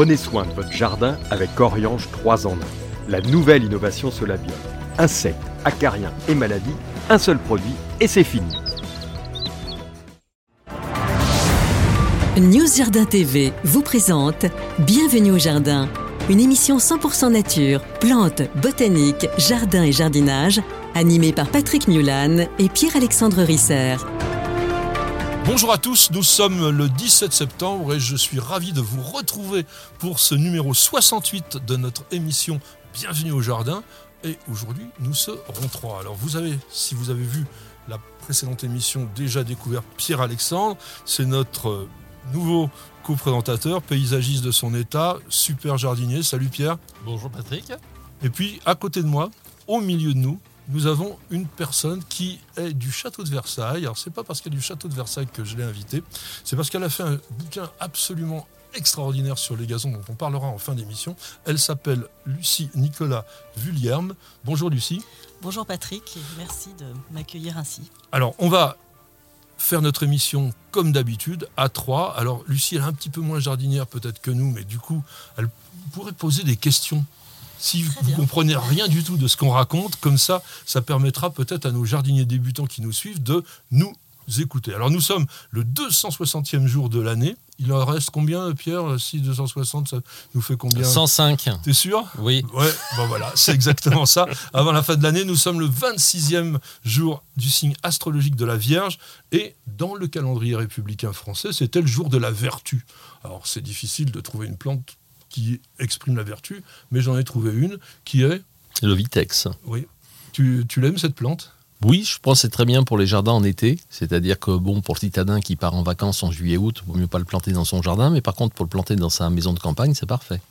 Prenez soin de votre jardin avec Oriange 3 en 1. La nouvelle innovation Solabio. Insectes, acariens et maladies, un seul produit et c'est fini. News Jardin TV vous présente Bienvenue au jardin, une émission 100% nature, plantes, botanique, jardin et jardinage, animée par Patrick Mulan et Pierre-Alexandre Risser. Bonjour à tous, nous sommes le 17 septembre et je suis ravi de vous retrouver pour ce numéro 68 de notre émission Bienvenue au Jardin. Et aujourd'hui, nous serons trois. Alors vous avez, si vous avez vu la précédente émission, déjà découvert Pierre-Alexandre. C'est notre nouveau co-présentateur, paysagiste de son état, super jardinier. Salut Pierre. Bonjour Patrick. Et puis à côté de moi, au milieu de nous, nous avons une personne qui est du château de Versailles. Alors, c'est pas parce qu'elle est du château de Versailles que je l'ai invitée, c'est parce qu'elle a fait un bouquin absolument extraordinaire sur les gazons dont on parlera en fin d'émission. Elle s'appelle Lucie Nicolas Vullierme. Bonjour Lucie. Bonjour Patrick, et merci de m'accueillir ainsi. Alors, on va faire notre émission comme d'habitude à trois. Alors, Lucie, elle est un petit peu moins jardinière peut-être que nous, mais du coup, elle pourrait poser des questions si vous ne comprenez rien du tout de ce qu'on raconte, comme ça, ça permettra peut-être à nos jardiniers débutants qui nous suivent de nous écouter. Alors nous sommes le 260e jour de l'année. Il en reste combien, Pierre? Si 260, ça nous fait combien? 105. T'es sûr? Oui. Ouais, bon voilà, c'est exactement ça. Avant la fin de l'année, nous sommes le 26e jour du signe astrologique de la Vierge. Et dans le calendrier républicain français, c'était le jour de la vertu. Alors c'est difficile de trouver une plante qui exprime la vertu, mais j'en ai trouvé une qui est... Le Vitex. Oui. Tu, tu l'aimes cette plante? Oui, je pense que c'est très bien pour les jardins en été. C'est-à-dire que, bon, pour le citadin qui part en vacances en juillet-août, il vaut mieux pas le planter dans son jardin, mais par contre, pour le planter dans sa maison de campagne, c'est parfait.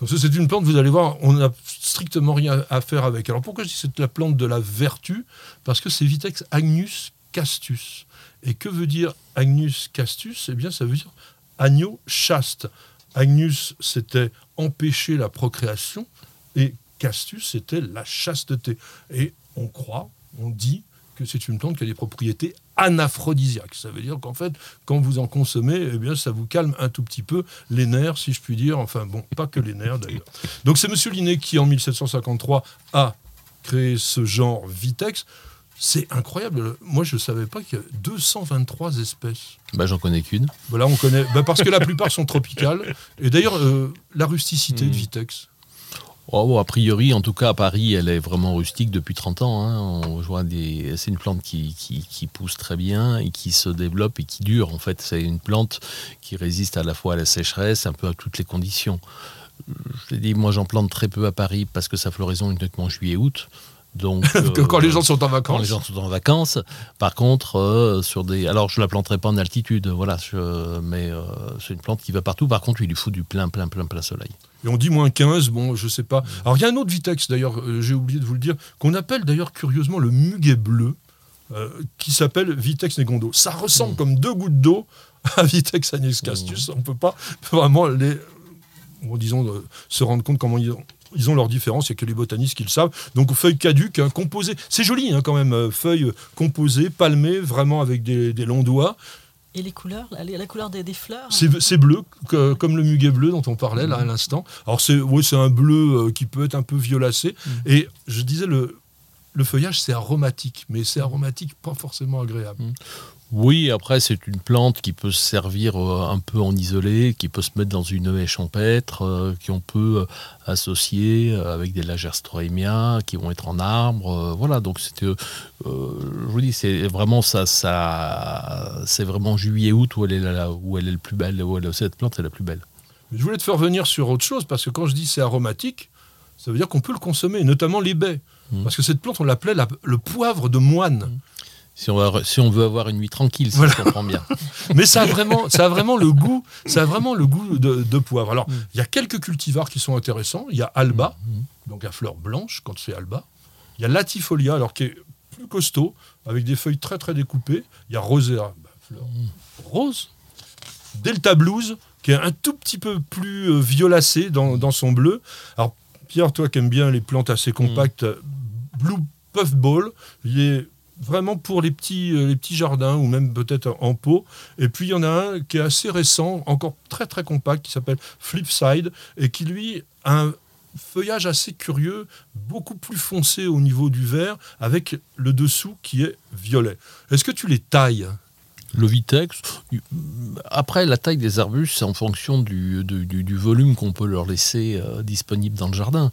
Donc, c'est une plante, vous allez voir, on n'a strictement rien à faire avec. Alors, pourquoi je dis que c'est la plante de la vertu? Parce que c'est Vitex agnus castus. Et que veut dire agnus castus? Eh bien, ça veut dire agneau chaste. Agnus, c'était empêcher la procréation, et castus, c'était la chasteté. Et on croit, on dit que c'est une plante qui a des propriétés anaphrodisiaques. Ça veut dire qu'en fait, quand vous en consommez, eh bien, ça vous calme un tout petit peu les nerfs, si je puis dire. Enfin bon, pas que les nerfs d'ailleurs. Donc c'est M. Linné qui, en 1753, a créé ce genre Vitex. C'est incroyable. Moi, je ne savais pas qu'il y a 223 espèces. Bah, j'en connais qu'une. Voilà, on connaît. Bah, parce que la plupart sont tropicales. Et d'ailleurs, euh, la rusticité de Vitex. Oh, a priori, en tout cas à Paris, elle est vraiment rustique depuis 30 ans. Hein. On voit des... C'est une plante qui, qui, pousse très bien et qui se développe et qui dure. En fait, c'est une plante qui résiste à la fois à la sécheresse, un peu à toutes les conditions. Je l'ai dit, moi j'en plante très peu à Paris parce que sa floraison est uniquement juillet-août. Donc, quand les gens sont en vacances. Quand les gens sont en vacances. Par contre, euh, sur des. Alors, je la planterai pas en altitude, voilà. Mais euh, c'est une plante qui va partout. Par contre, il lui faut du plein, plein, plein, plein soleil. Et on dit moins 15, bon, je sais pas. Alors, il y a un autre Vitex, d'ailleurs, euh, j'ai oublié de vous le dire, qu'on appelle d'ailleurs curieusement le muguet bleu, qui s'appelle Vitex negondo. Ça ressemble mm. comme deux gouttes d'eau à Vitex agnus castus. Mm. On peut pas vraiment les. disons, se rendre compte comment ils ils ont leur différence, il n'y a que les botanistes qui le savent. Donc feuilles caduques, hein, composées. C'est joli hein, quand même, euh, feuilles composées, palmées, vraiment avec des, longs doigts. Et les couleurs, la, couleur des, fleurs C'est bleu, comme le muguet bleu dont on parlait là à l'instant. Alors c'est c'est un bleu euh, qui peut être un peu violacé. Mm. Et je disais, le, le feuillage, c'est aromatique, mais c'est aromatique pas forcément agréable. Oui, après, c'est une plante qui peut se servir euh, un peu en isolé, qui peut se mettre dans une haie champêtre, euh, qu'on peut euh, associer avec des lagerstroemia qui vont être en arbre. voilà, donc c'était, je vous dis, c'est vraiment ça, ça c'est vraiment juillet-août où elle est là, où elle est le plus belle, où cette plante est la plus belle. Je voulais te faire venir sur autre chose parce que quand je dis c'est aromatique, ça veut dire qu'on peut le consommer, notamment les baies. Mmh. Parce que cette plante, on l'appelait le poivre de moine. Mmh. Si on, si on, veut avoir une nuit tranquille, ça je comprends bien. Mais ça a vraiment, ça a vraiment le goût, ça a vraiment le goût de, poivre. Alors, mm. il y a quelques cultivars qui sont intéressants. Il y a Alba, mm. donc la fleur blanche quand c'est Alba. Il y a Latifolia, alors qui est plus costaud, avec des feuilles très très découpées. Il y a Rosea, bah, fleur mm. rose. Delta Blues, qui est un tout petit peu plus euh, violacé dans, dans, son bleu. Alors, Pierre, toi qui aimes bien les plantes assez compactes, Blue Puffball, il est vraiment pour les petits, euh, les petits jardins ou même peut-être en pot. Et puis il y en a un qui est assez récent, encore très très compact, qui s'appelle Flipside et qui lui a un feuillage assez curieux, beaucoup plus foncé au niveau du vert, avec le dessous qui est violet. Est-ce que tu les tailles? Le Vitex, après la taille des arbustes, c'est en fonction du, du- volume qu'on peut leur laisser euh, disponible dans le jardin.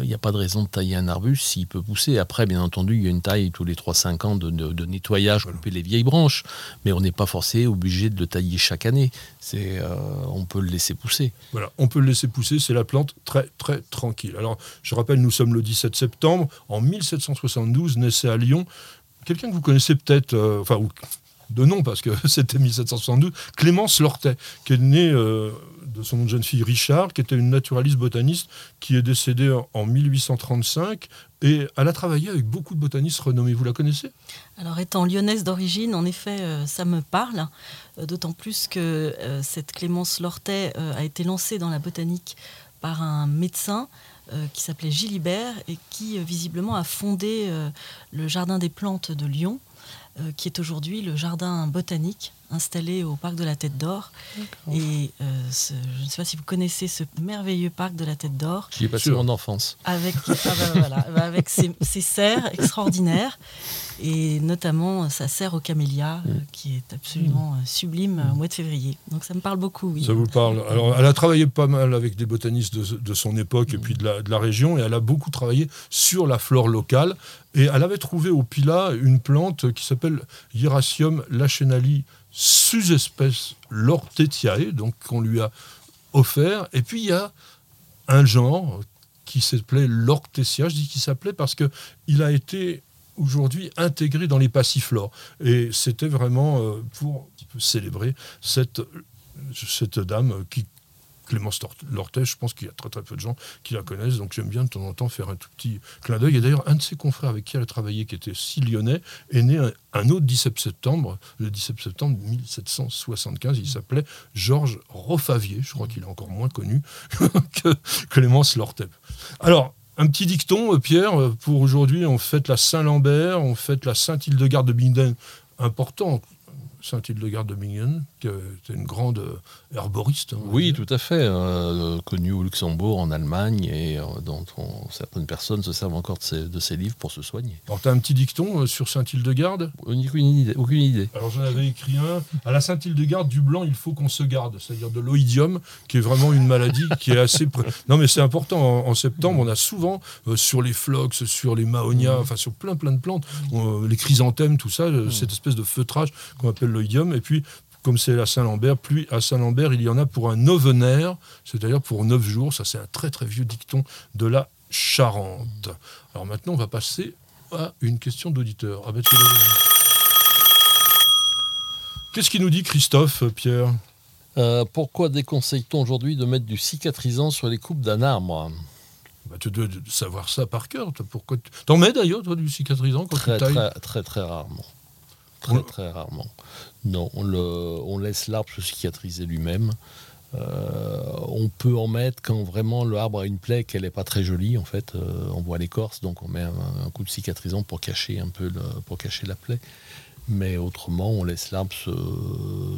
Il n'y a pas de raison de tailler un arbuste s'il peut pousser. Après, bien entendu, il y a une taille tous les 3-5 ans de, de- de nettoyage, couper les vieilles branches, mais on n'est pas forcé, obligé de le tailler chaque année. C'est, euh, on peut le laisser pousser. Voilà, on peut le laisser pousser, c'est la plante très très tranquille. Alors, je rappelle, nous sommes le 17 septembre, en 1772, naissait à Lyon, quelqu'un que vous connaissez peut-être, euh, enfin, ou- de nom, parce que c'était 1772, Clémence Lortet, qui est née euh, de son jeune fille Richard, qui était une naturaliste botaniste, qui est décédée en- en 1835, et elle a travaillé avec beaucoup de botanistes renommés. Vous la connaissez? Alors, étant lyonnaise d'origine, en effet, euh, ça me parle, euh, d'autant plus que euh, cette Clémence Lortet a été lancée dans la botanique par un médecin qui s'appelait Gilibert et qui, visiblement, a fondé le Jardin des plantes de Lyon, qui est aujourd'hui le jardin botanique installé au parc de la Tête d'Or. Et euh, ce- je ne sais pas si vous connaissez ce merveilleux parc de la Tête d'Or J'y ai passé mon enfance. avec, ah bah voilà, bah avec ses, ses serres extraordinaires et notamment euh, sa serre aux camélias euh, qui est absolument sublime au mois de février. Donc ça me parle beaucoup, oui. Ça vous parle Alors, elle a travaillé pas mal avec des botanistes de, de son époque et puis de la, de la région, et elle a beaucoup travaillé sur la flore locale. Et elle avait trouvé au Pila une plante qui s'appelle Hieracium lachenali, sous-espèce Lortetiae, donc qu'on lui a offert. Et puis il y a un genre qui s'appelait l'Ortesia, je dis qu'il s'appelait parce que il a été aujourd'hui intégré dans les passiflores. Et c'était vraiment euh, pour célébrer cette, cette dame qui, Clémence Lort- Lortet, je pense qu'il y a très très peu de gens qui la connaissent, donc j'aime bien de temps en temps faire un tout petit clin d'œil. Et d'ailleurs, un de ses confrères avec qui elle a travaillé, qui était si lyonnais, est né un, autre 17 septembre, le 17 septembre 1775, il s'appelait Georges Rofavier, je crois qu'il est encore moins connu que Clémence Lortet. Alors, un petit dicton, euh, Pierre, euh, pour aujourd'hui, on fête la Saint-Lambert, on fête la Sainte-Hildegarde de Bingen, important, Sainte-Hildegarde de Bingen, qui était une grande euh, herboriste. hein, Oui, tout à fait. euh, connu au Luxembourg, en Allemagne, et euh, dont on- certaines personnes se servent encore de ces, de ces livres pour se soigner. Alors, tu as un petit dicton euh, sur Sainte-Hildegarde Aucune idée. Aucune idée. Alors j'en avais écrit un. À la Sainte-Hildegarde, du blanc, il faut qu'on se garde. C'est-à-dire de l'oïdium, qui est vraiment une maladie qui est assez... Non mais c'est important. En, en septembre, on a souvent sur les phlox, sur les maonias, enfin sur plein plein de plantes, on- les chrysanthèmes, tout ça, euh, cette espèce de feutrage qu'on appelle Et puis, comme c'est la Saint-Lambert, puis à Saint-Lambert, il y en a pour un novenaire, c'est-à-dire pour neuf jours. Ça, c'est un très très vieux dicton de la Charente. Alors maintenant, on va passer à une question d'auditeur. Ah ben, Qu'est-ce qu'il nous dit Christophe, Pierre? Euh, pourquoi déconseille-t-on aujourd'hui de mettre du cicatrisant sur les coupes d'un arbre? Bah, Tu dois savoir ça par cœur. T'en mets d'ailleurs, toi, du cicatrisant quand Très, tu tailles? très, très, très rarement. Très, très rarement. Non, on, le, on laisse l'arbre se cicatriser lui-même. Euh, on peut en mettre quand vraiment l'arbre a une plaie qu'elle n'est pas très jolie en fait. Euh, on voit l'écorce, donc on met un, un coup de cicatrisant pour cacher un peu le- pour cacher la plaie. Mais autrement, on laisse l'arbre se,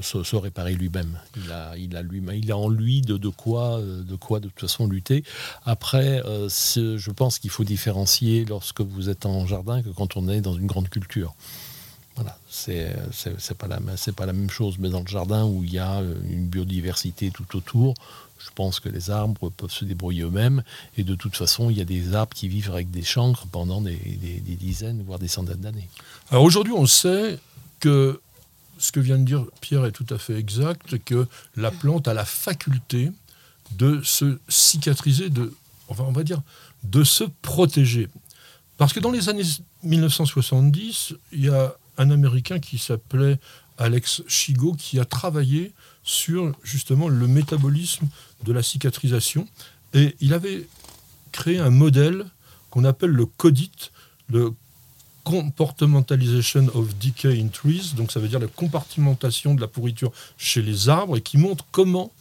se- se réparer lui-même. Il a, il a lui il a en lui de, de quoi, euh, de quoi de toute façon lutter. Après, euh, je pense qu'il faut différencier lorsque vous êtes en jardin que quand on est dans une grande culture. Voilà, c'est pas la pas la même chose. Mais dans le jardin où il y a euh, une biodiversité tout autour, je pense que les arbres peuvent se débrouiller eux-mêmes. Et de toute façon, il y a des arbres qui vivent avec des chancres pendant des dizaines, voire des centaines d'années. Alors aujourd'hui, on sait que ce que vient de dire Pierre est tout à fait exact, que la plante a la faculté de se cicatriser, de, enfin, on va dire, de se protéger. Parce que dans les années 1970, il y a un Américain qui s'appelait Alex Chigo qui a travaillé sur justement le métabolisme de la cicatrisation. Et il avait créé un modèle qu'on appelle le CODIT, le Compartmentalization of Decay in Trees, donc ça veut dire la compartimentation de la pourriture chez les arbres, et qui montre comment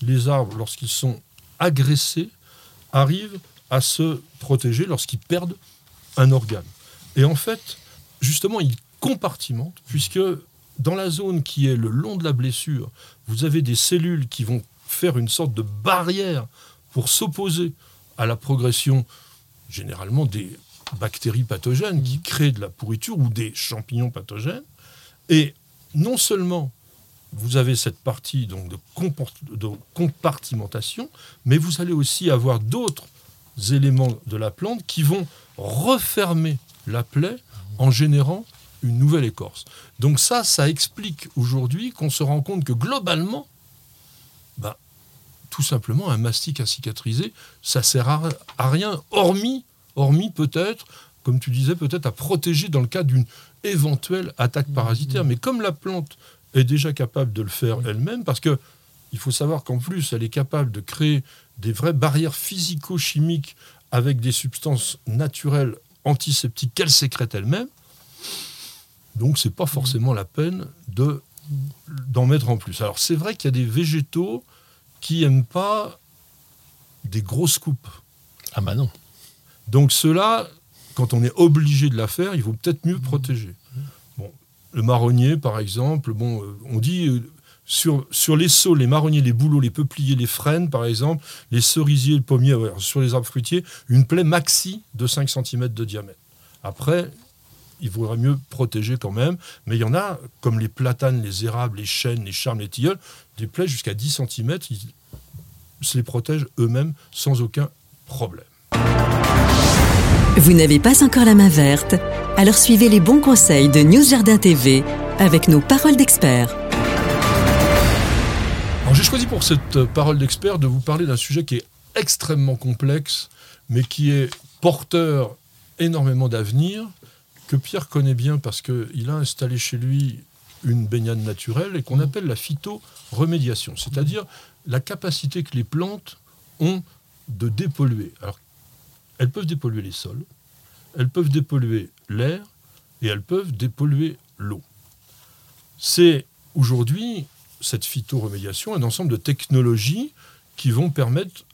les arbres, lorsqu'ils sont agressés, arrivent à se protéger lorsqu'ils perdent un organe. Et en fait, justement, il compartimente, puisque dans la zone qui est le long de la blessure, vous avez des cellules qui vont faire une sorte de barrière pour s'opposer à la progression, généralement des bactéries pathogènes qui créent de la pourriture ou des champignons pathogènes. Et non seulement vous avez cette partie donc, de, de compartimentation, mais vous allez aussi avoir d'autres éléments de la plante qui vont refermer la plaie en générant une nouvelle écorce. Donc ça, ça explique aujourd'hui qu'on se rend compte que globalement, bah, tout simplement, un mastic à cicatriser, ça sert à, rien, hormis, hormis peut-être, comme tu disais, peut-être à protéger dans le cas d'une éventuelle attaque parasitaire. Mais comme la plante est déjà capable de le faire elle-même, parce que il faut savoir qu'en plus, elle est capable de créer des vraies barrières physico-chimiques avec des substances naturelles antiseptiques qu'elle sécrète elle-même. Donc, c'est pas forcément la peine de d'en mettre en plus. Alors, c'est vrai qu'il y a des végétaux qui n'aiment pas des grosses coupes. Ah bah non. Donc, cela, quand on est obligé de la faire, il vaut peut-être mieux protéger. Bon, le marronnier, par exemple, bon, euh, on dit euh, sur, sur les saules, les marronniers, les bouleaux, les peupliers, les frênes, par exemple, les cerisiers, le pommier, sur les arbres fruitiers, une plaie maxi de 5 cm de diamètre. Après, il vaudrait mieux protéger quand même, mais il y en a, comme les platanes, les érables, les chênes, les charmes, les tilleuls, des plaies jusqu'à 10 cm, ils se les protègent eux-mêmes sans aucun problème. Vous n'avez pas encore la main verte? Alors suivez les bons conseils de News Jardin TV avec nos paroles d'experts. J'ai choisi pour cette parole d'expert de vous parler d'un sujet qui est extrêmement complexe, mais qui est porteur énormément d'avenir, que Pierre connaît bien parce qu'il a installé chez lui une baignade naturelle et qu'on appelle la phytoremédiation, c'est-à-dire la capacité que les plantes ont de dépolluer. Alors, elles peuvent dépolluer les sols, elles peuvent dépolluer l'air et elles peuvent dépolluer l'eau. C'est aujourd'hui cette phytoremédiation un ensemble de technologies qui vont permettre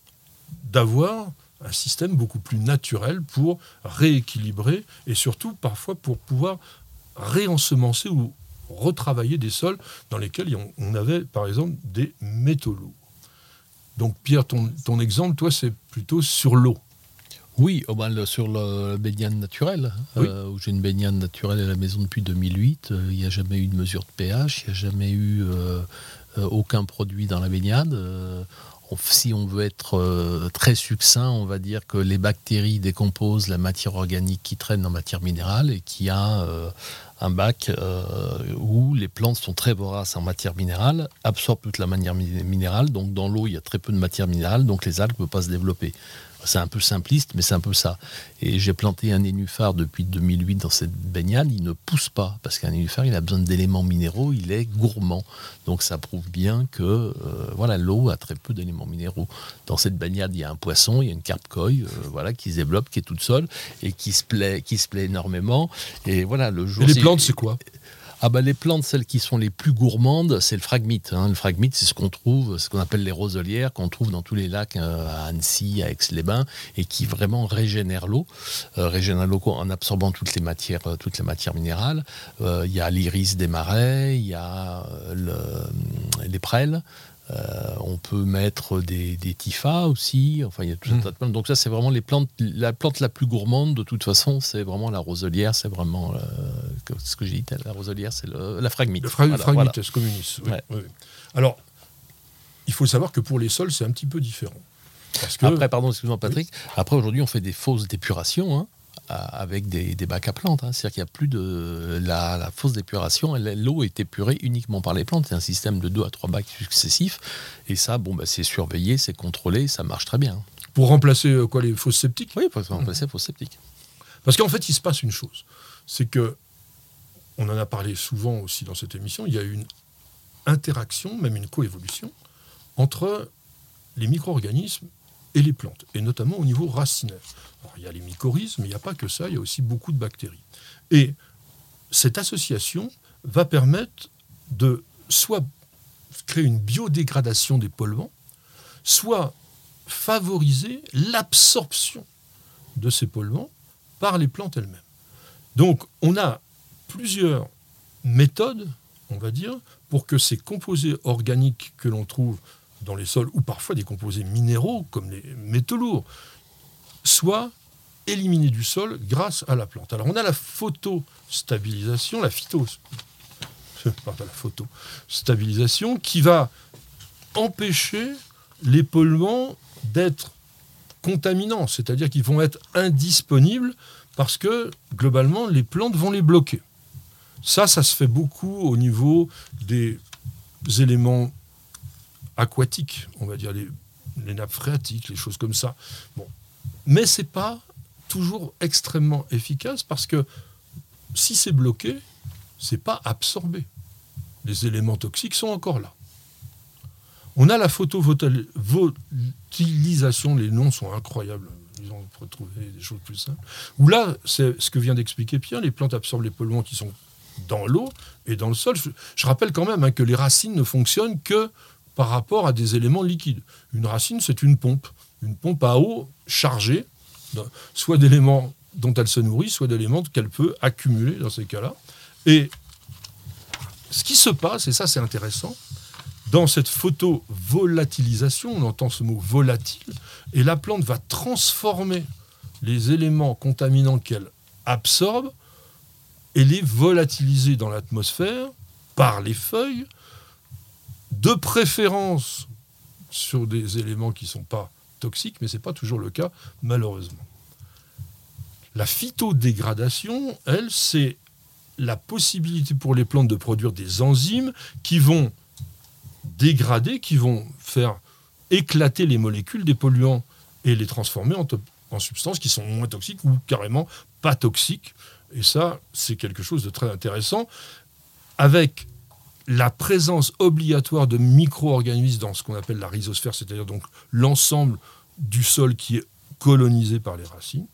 d'avoir un système beaucoup plus naturel pour rééquilibrer et surtout parfois pour pouvoir réensemencer ou retravailler des sols dans lesquels on avait par exemple des métaux lourds. Donc Pierre, ton, ton exemple, toi, c'est plutôt sur l'eau. Oui, oh ben, sur la baignade naturelle, euh, où j'ai une baignade naturelle à la maison depuis 2008. Euh, il n'y a jamais eu de mesure de pH, il n'y a jamais eu euh, aucun produit dans la baignade. Si on veut être très succinct, on va dire que les bactéries décomposent la matière organique qui traîne en matière minérale et qui a un bac où les plantes sont très voraces en matière minérale, absorbent toute la matière minérale, donc dans l'eau il y a très peu de matière minérale, donc les algues ne peuvent pas se développer. C'est un peu simpliste, mais c'est un peu ça. Et j'ai planté un nénuphar depuis 2008 dans cette baignade. Il ne pousse pas, parce qu'un nénuphar, il a besoin d'éléments minéraux, il est gourmand. Donc ça prouve bien que euh, voilà, l'eau a très peu d'éléments minéraux. Dans cette baignade, il y a un poisson, il y a une carpe coille, euh, voilà, qui se développe, qui est toute seule, et qui se plaît, qui se plaît énormément. Et voilà, le jour. Et les plantes, c'est quoi? Ah bah les plantes, celles qui sont les plus gourmandes, c'est le phragmite. Hein. Le phragmite, c'est ce qu'on trouve, ce qu'on appelle les roselières, qu'on trouve dans tous les lacs euh, à Annecy, à Aix-les-Bains, et qui vraiment régénère l'eau, euh, régénère l'eau en absorbant toutes les matières, euh, toutes les matières minérales. Il y a l'iris des marais, il y a les prêles. Euh, on peut mettre des, des tifas aussi. Enfin, il y a tout un hmm. tas de plantes. Donc ça, c'est vraiment les plantes. La plante la plus gourmande, de toute façon, c'est vraiment la roselière. C'est vraiment euh, ce que j'ai dit. La roselière, c'est la phragmite. Le phragmite communis. Alors, il faut savoir que pour les sols, c'est un petit peu différent. Après, pardon, excuse-moi Patrick. Après, aujourd'hui, on fait des fausses dépurations. Hein avec des, bacs à plantes. Hein. C'est-à-dire qu'il n'y a plus de la, la fosse d'épuration. L'eau est épurée uniquement par les plantes. C'est un système de deux à trois bacs successifs. Et ça, bon, bah, c'est surveillé, c'est contrôlé, ça marche très bien. Pour remplacer euh, quoi, les fosses septiques Oui, pour remplacer les fosses septiques. Parce qu'en fait, il se passe une chose. C'est que, on en a parlé souvent aussi dans cette émission, il y a une interaction, même une coévolution, entre les micro-organismes et les plantes, et notamment au niveau racinaire. il y a les mycorhizes, mais il n'y a pas que ça, il y a aussi beaucoup de bactéries. Et cette association va permettre de soit créer une biodégradation des polluants, soit favoriser l'absorption de ces polluants par les plantes elles-mêmes. Donc on a plusieurs méthodes, on va dire, pour que ces composés organiques que l'on trouve dans les sols, ou parfois des composés minéraux, comme les métaux lourds, soient éliminés du sol grâce à la plante. Alors on a la photostabilisation, la phyto, pardon, la photostabilisation qui va empêcher l'épaulement d'être contaminants, c'est-à-dire qu'ils vont être indisponibles parce que globalement les plantes vont les bloquer. Ça, ça se fait beaucoup au niveau des éléments aquatiques, on va dire les, nappes phréatiques, les choses comme ça. Bon. Mais c'est pas toujours extrêmement efficace parce que si c'est bloqué, c'est pas absorbé. Les éléments toxiques sont encore là. On a la photovoltilisation, les noms sont incroyables. Ils ont retrouvé des choses plus simples. Où là, c'est ce que vient d'expliquer Pierre, les plantes absorbent les polluants qui sont dans l'eau et dans le sol. Je, rappelle quand même hein, que les racines ne fonctionnent que par rapport à des éléments liquides. Une racine, c'est une pompe. Une pompe à eau chargée, soit d'éléments dont elle se nourrit, soit d'éléments qu'elle peut accumuler dans ces cas-là. Et ce qui se passe, et ça c'est intéressant, dans cette photovolatilisation, on entend ce mot volatile, et la plante va transformer les éléments contaminants qu'elle absorbe et les volatiliser dans l'atmosphère par les feuilles, de préférence sur des éléments qui ne sont pas toxiques, mais ce n'est pas toujours le cas, malheureusement. La phytodégradation, elle, c'est la possibilité pour les plantes de produire des enzymes qui vont dégrader, qui vont faire éclater les molécules des polluants et les transformer en, substances qui sont moins toxiques ou carrément pas toxiques. Et ça, c'est quelque chose de très intéressant. Avec la présence obligatoire de micro-organismes dans ce qu'on appelle la rhizosphère, c'est-à-dire donc l'ensemble du sol qui est colonisé par les racines.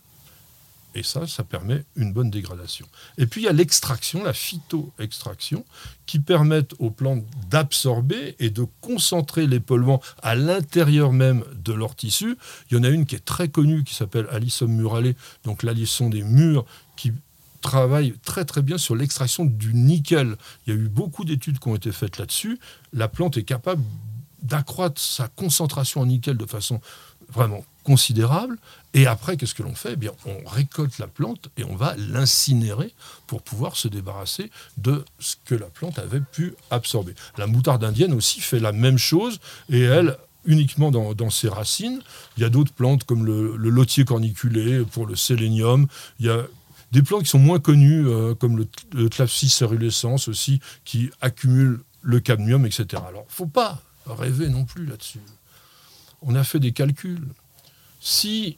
Et ça, ça permet une bonne dégradation. Et puis il y a l'extraction, la phytoextraction, qui permettent aux plantes d'absorber et de concentrer les polluants à l'intérieur même de leur tissu. Il y en a une qui est très connue, qui s'appelle Alissum murale, donc l'alisson des murs, qui travaille très très bien sur l'extraction du nickel. Il y a eu beaucoup d'études qui ont été faites là-dessus. La plante est capable d'accroître sa concentration en nickel de façon vraiment considérable. Et après, qu'est-ce que l'on fait? Eh bien, On récolte la plante et on va l'incinérer pour pouvoir se débarrasser de ce que la plante avait pu absorber. La moutarde indienne aussi fait la même chose et elle uniquement dans, ses racines. Il y a d'autres plantes comme le, le, lotier corniculé pour le sélénium. Il y a des plantes qui sont moins connues euh, comme le, le cerulescens aussi qui accumulent le cadmium, etc. Alors, faut pas rêver non plus là-dessus. On a fait des calculs. Si,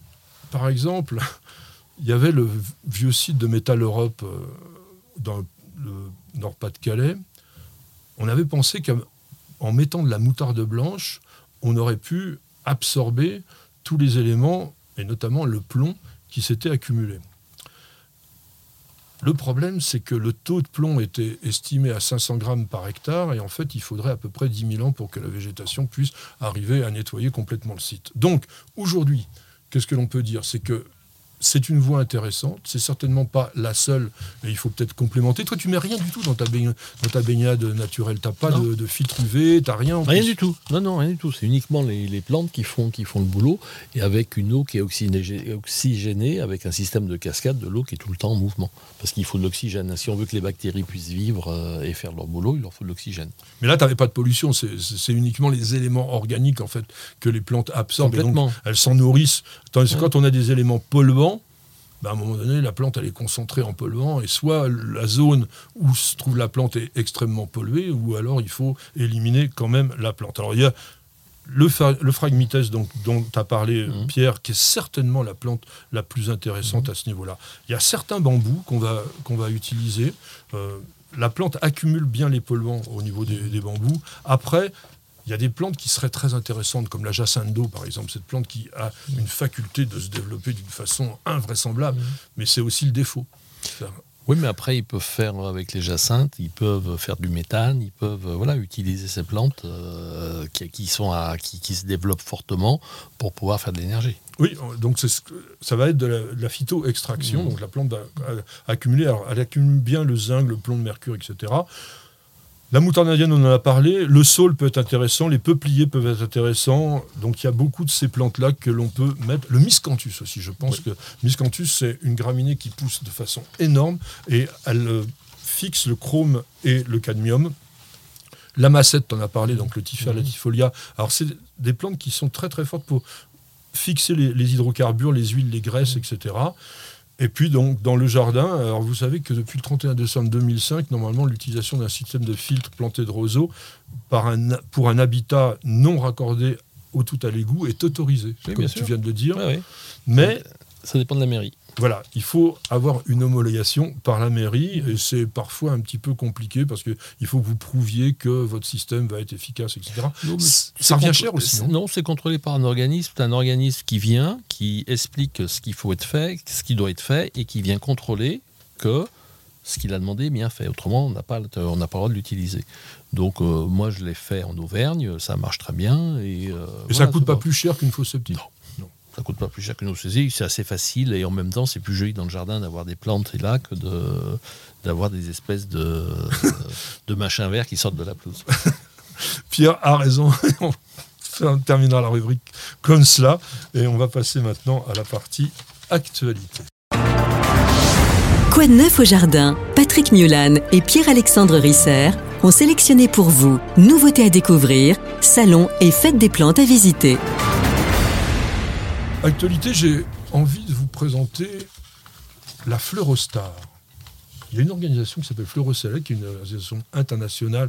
par exemple, il y avait le vieux site de Métal Europe euh, dans le Nord-Pas-de-Calais, on avait pensé qu'en mettant de la moutarde blanche, on aurait pu absorber tous les éléments, et notamment le plomb qui s'était accumulé. Le problème, c'est que le taux de plomb était estimé à 500 grammes par hectare, et en fait, il faudrait à peu près 10 000 ans pour que la végétation puisse arriver à nettoyer complètement le site. Donc, aujourd'hui, qu'est-ce que l'on peut dire? C'est que c'est une voie intéressante. C'est certainement pas la seule, mais il faut peut-être complémenter. Toi, tu mets rien du tout dans ta, baignade, dans ta baignade naturelle. T'as pas de, filtre UV, t'as rien. rien du tout. Non, non, rien du tout. C'est uniquement les, plantes qui font, qui font le boulot et avec une eau qui est oxygénée, avec un système de cascade de l'eau qui est tout le temps en mouvement. Parce qu'il faut de l'oxygène. Si on veut que les bactéries puissent vivre euh, et faire leur boulot, il leur faut de l'oxygène. Mais là, tu n'avais pas de pollution. C'est uniquement les éléments organiques en fait que les plantes absorbent. donc, elles s'en nourrissent. Tandis que quand on a des éléments polluants, bah, à un moment donné, la plante elle est concentrée en polluant, et soit la zone où se trouve la plante est extrêmement polluée, ou alors il faut éliminer quand même la plante. Alors il y a le, le phragmites dont as parlé, mmh. Pierre, qui est certainement la plante la plus intéressante mmh. à ce niveau-là. Il y a certains bambous qu'on va, qu'on va utiliser. Euh, la plante accumule bien les polluants au niveau des, des bambous. Après, il y a des plantes qui seraient très intéressantes, comme la jacinthe d'eau, par exemple. Cette plante qui a une faculté de se développer d'une façon invraisemblable, mais c'est aussi le défaut. Oui, mais après, ils peuvent faire avec les jacinthes, ils peuvent faire du méthane, ils peuvent voilà, utiliser ces plantes qui, qui, sont à, qui, qui, se développent fortement pour pouvoir faire de l'énergie. Oui, donc ça va être de la, phyto-extraction. Mmh. Donc la plante va accumuler, alors elle accumule bien le zinc, le plomb, le mercure, etc. La moutarde indienne, on en a parlé. Le saule peut être intéressant, les peupliers peuvent être intéressants. Donc il y a beaucoup de ces plantes-là que l'on peut mettre. Le miscanthus aussi, je pense que miscanthus, c'est une graminée qui pousse de façon énorme et elle euh, fixe le chrome et le cadmium. La massette, on a parlé, donc le tiffa, la tifolia. Alors c'est des plantes qui sont très très fortes pour fixer les, les hydrocarbures, les huiles, les graisses, etc. Et puis donc dans le jardin, alors vous savez que depuis le 31 décembre 2005, normalement l'utilisation d'un système de filtre planté de roseaux par un, pour un habitat non raccordé au tout à l'égout est autorisé, comme tu viens de le dire. Mais ça dépend de la mairie. Voilà, il faut avoir une homologation par la mairie et c'est parfois un petit peu compliqué parce qu'il faut que vous prouviez que votre système va être efficace, etc. ça revient cher aussi. Non, c'est contrôlé par un organisme. C'est un organisme qui vient, qui explique ce qu'il faut être fait, ce qui doit être fait et qui vient contrôler que ce qu'il a demandé est bien fait. Autrement, on n'a pas, on n'a pas le droit de l'utiliser. Donc, euh, moi, je l'ai fait en Auvergne, ça marche très bien. Et, euh, et ça ne coûte pas plus cher qu'une fausse septique ça coûte pas plus cher que nos saisies, c'est assez facile et en même temps c'est plus joli dans le jardin d'avoir des plantes et là que de, d'avoir des espèces de, de machins verts qui sortent de la pelouse. Pierre a raison. on terminera la rubrique comme cela et on va passer maintenant à la partie actualité. Quoi de neuf au jardin? Patrick Mulan et Pierre-Alexandre Risser ont sélectionné pour vous nouveautés à découvrir, salons et fêtes des plantes à visiter. Actualité, j'ai envie de vous présenter la Fleurostar. Il y a une organisation qui s'appelle Fleurostar, qui est une organisation internationale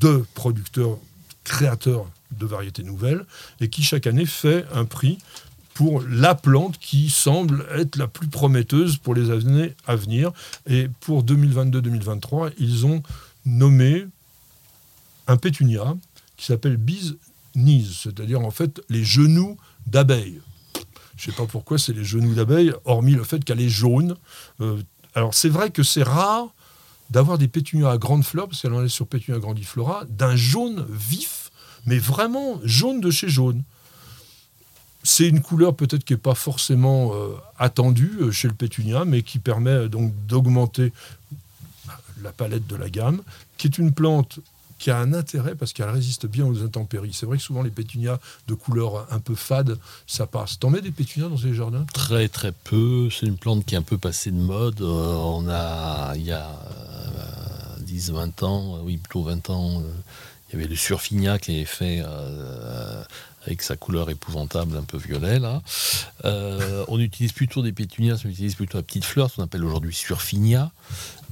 de producteurs, créateurs de variétés nouvelles, et qui chaque année fait un prix pour la plante qui semble être la plus prometteuse pour les années à venir. Et pour 2022-2023, ils ont nommé un pétunia qui s'appelle Biz Knees, c'est-à-dire en fait les genoux d'abeilles. Je ne sais pas pourquoi c'est les genoux d'abeilles, hormis le fait qu'elle est jaune. Euh, alors c'est vrai que c'est rare d'avoir des pétunias à grandes fleurs, parce qu'elle en est sur pétunia grandiflora, d'un jaune vif, mais vraiment jaune de chez jaune. C'est une couleur peut-être qui n'est pas forcément euh, attendue euh, chez le pétunia, mais qui permet donc d'augmenter la palette de la gamme, qui est une plante qui a un intérêt parce qu'elle résiste bien aux intempéries. C'est vrai que souvent les pétunias de couleur un peu fade, ça passe. T'en mets des pétunias dans ces jardins? Très très peu. C'est une plante qui est un peu passée de mode. Euh, on a, il y a 10, euh, 20 ans, oui plutôt 20 ans, euh, il y avait le surfignac qui est fait avec sa couleur épouvantable, un peu violet là. on utilise plutôt des pétunias, on utilise plutôt la petite fleur, ce qu'on appelle aujourd'hui surfinia.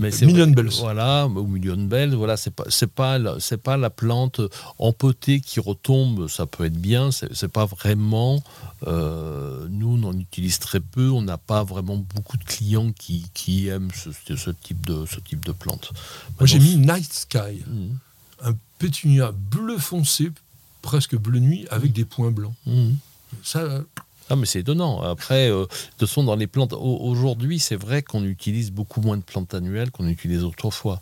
Mais c'est million bells. Voilà, ou million bells. Voilà, c'est pas c'est pas c'est pas la plante empotée qui retombe. Ça peut être bien. C'est pas vraiment. Euh, nous, on en utilise très peu. On n'a pas vraiment beaucoup de clients qui, qui aiment ce, ce, type de ce type de plante. Moi, j'ai mis Night Sky, mmh. un pétunia bleu foncé, presque bleu nuit, avec des points blancs. Mmh. Ça, ah, mais c'est étonnant. Après, euh, de sont dans les plantes. Aujourd'hui, c'est vrai qu'on utilise beaucoup moins de plantes annuelles qu'on utilisait autrefois.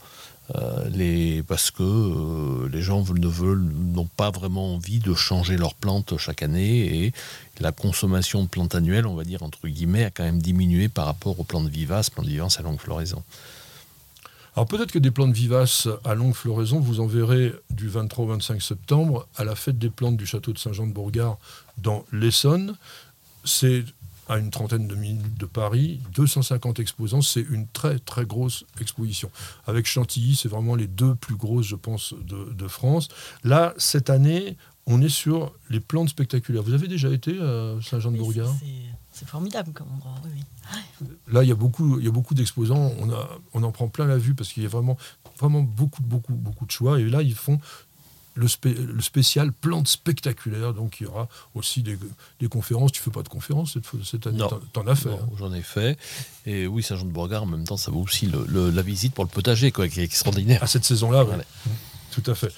Euh, les, parce que euh, les gens ne veulent, n'ont pas vraiment envie de changer leurs plantes chaque année et la consommation de plantes annuelles, on va dire entre guillemets, a quand même diminué par rapport aux plantes vivaces, plantes vivaces à longue floraison. Alors peut-être que des plantes vivaces à longue floraison, vous en verrez du 23 au 25 septembre à la fête des plantes du château de Saint-Jean-de-Bourgard dans l'Essonne c'est à une trentaine de minutes de Paris, 250 exposants, c'est une très très grosse exposition. Avec Chantilly, c'est vraiment les deux plus grosses, je pense, de, France. Là, cette année, on est sur les plantes spectaculaires. Vous avez déjà été à Saint-Jean-de-Bourgard? C'est formidable comme endroit, oui. Là, il y a beaucoup, il y a beaucoup d'exposants. On, on en prend plein la vue parce qu'il y a vraiment, vraiment beaucoup, beaucoup, beaucoup de choix. Et là, ils font le, spécial plantes spectaculaires. Donc il y aura aussi des, conférences. Tu fais pas de conférences cette, cette année? T'en as fait. Hein? J'en ai fait. Et oui, Saint-Jean-de-Bourgard, en même temps, ça vaut aussi la visite pour le potager, quoi, qui est extraordinaire. À cette saison-là, oui. Tout à fait.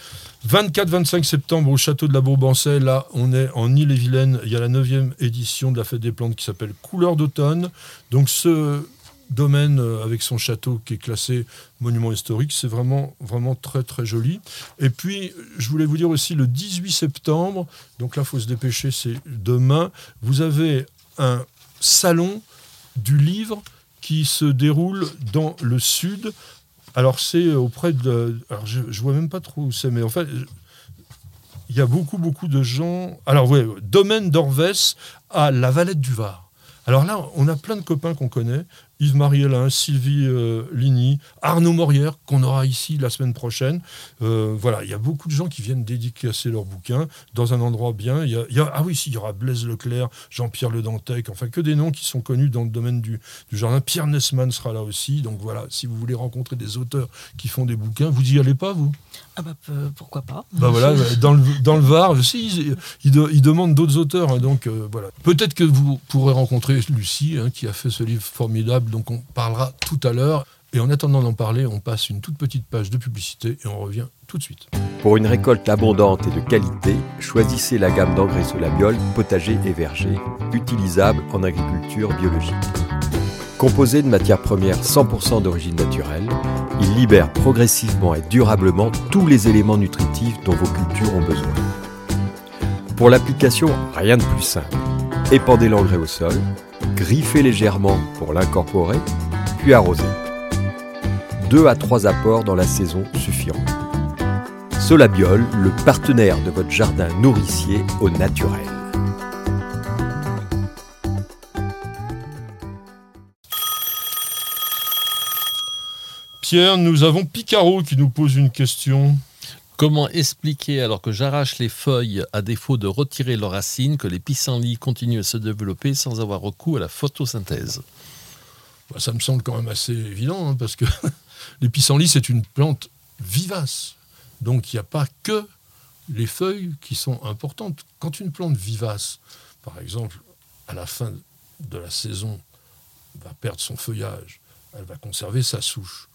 24-25 septembre au château de la Bourbancais, là on est en Ille-et-Vilaine, il y a la 9e édition de la fête des plantes qui s'appelle Couleur d'automne. Donc ce domaine euh, avec son château qui est classé monument historique. C'est vraiment, vraiment très, très joli. Et puis, je voulais vous dire aussi, le 18 septembre, donc là, il faut se dépêcher, c'est demain, vous avez un salon du livre qui se déroule dans le sud. Alors, c'est auprès de. Alors, je ne vois même pas trop où c'est, mais en fait, il y a beaucoup, beaucoup de gens. Alors, oui, domaine d'Orvès à la Valette du Var. Alors là, on a plein de copains qu'on connaît. Yves Marielin, Sylvie euh, Ligny, Arnaud Morière, qu'on aura ici la semaine prochaine. Euh, voilà, il y a beaucoup de gens qui viennent dédicacer leurs bouquins dans un endroit bien. Il y a, ah oui, il y aura Blaise Leclerc, Jean-Pierre Le Dantec, enfin que des noms qui sont connus dans le domaine du, jardin. Pierre Nessman sera là aussi. Donc voilà, si vous voulez rencontrer des auteurs qui font des bouquins, vous y allez pas, vous? Ah bah pourquoi pas Bah voilà, dans le, dans le Var, aussi, ils, demandent d'autres auteurs. Hein, donc euh, voilà. Peut-être que vous pourrez rencontrer Lucie, hein, qui a fait ce livre formidable donc on parlera tout à l'heure. Et en attendant d'en parler, on passe une toute petite page de publicité et on revient tout de suite. Pour une récolte abondante et de qualité, choisissez la gamme d'engrais Solabiol, potager et verger, utilisable en agriculture biologique. Composé de matières premières 100% d'origine naturelle, il libère progressivement et durablement tous les éléments nutritifs dont vos cultures ont besoin. Pour l'application, rien de plus simple. Épandez l'engrais au sol, griffer légèrement pour l'incorporer, puis arroser. Deux à trois apports dans la saison suffiront. Solabiol, le partenaire de votre jardin nourricier au naturel. Pierre, nous avons Picaro qui nous pose une question. Comment expliquer, alors que j'arrache les feuilles à défaut de retirer leurs racines, que les pissenlits continuent à se développer sans avoir recours à la photosynthèse? Bah, Ça me semble quand même assez évident, hein, parce que les pissenlits, c'est une plante vivace. Donc il n'y a pas que les feuilles qui sont importantes. Quand une plante vivace, par exemple, à la fin de la saison, va perdre son feuillage, elle va conserver sa souche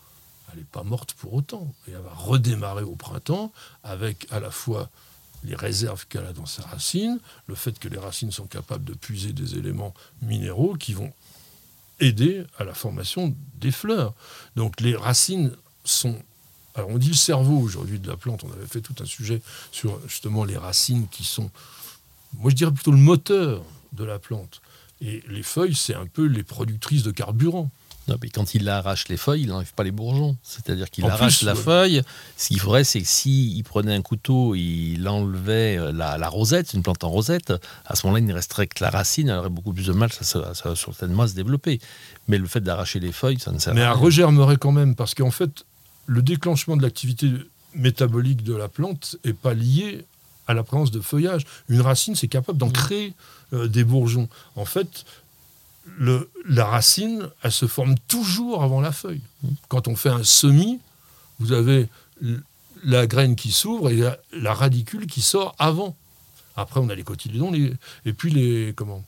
elle n'est pas morte pour autant. Et elle va redémarrer au printemps avec à la fois les réserves qu'elle a dans ses racines, le fait que les racines sont capables de puiser des éléments minéraux qui vont aider à la formation des fleurs. Donc les racines sont... Alors on dit le cerveau aujourd'hui de la plante, on avait fait tout un sujet sur justement les racines qui sont, moi je dirais plutôt le moteur de la plante. Et les feuilles, c'est un peu les productrices de carburant. Non, mais quand il arrache les feuilles, il n'enlève pas les bourgeons. C'est-à-dire qu'il arrache la feuille. Ce qu'il faudrait, c'est que s'il prenait un couteau, il enlevait euh, la, rosette, une plante en rosette, à ce moment-là, il ne resterait que la racine, elle aurait beaucoup plus de mal, ça, va certainement se développer. Mais le fait d'arracher les feuilles, ça ne sert à rien. Mais elle regermerait quand même, parce qu'en fait, le déclenchement de l'activité métabolique de la plante n'est pas lié à la présence de feuillage. Une racine, c'est capable d'en mmh. créer euh, des bourgeons. En fait, la racine, elle se forme toujours avant la feuille. Quand on fait un semis, vous avez la graine qui s'ouvre et la, radicule qui sort avant. Après, on a les cotylédons et puis les, comment,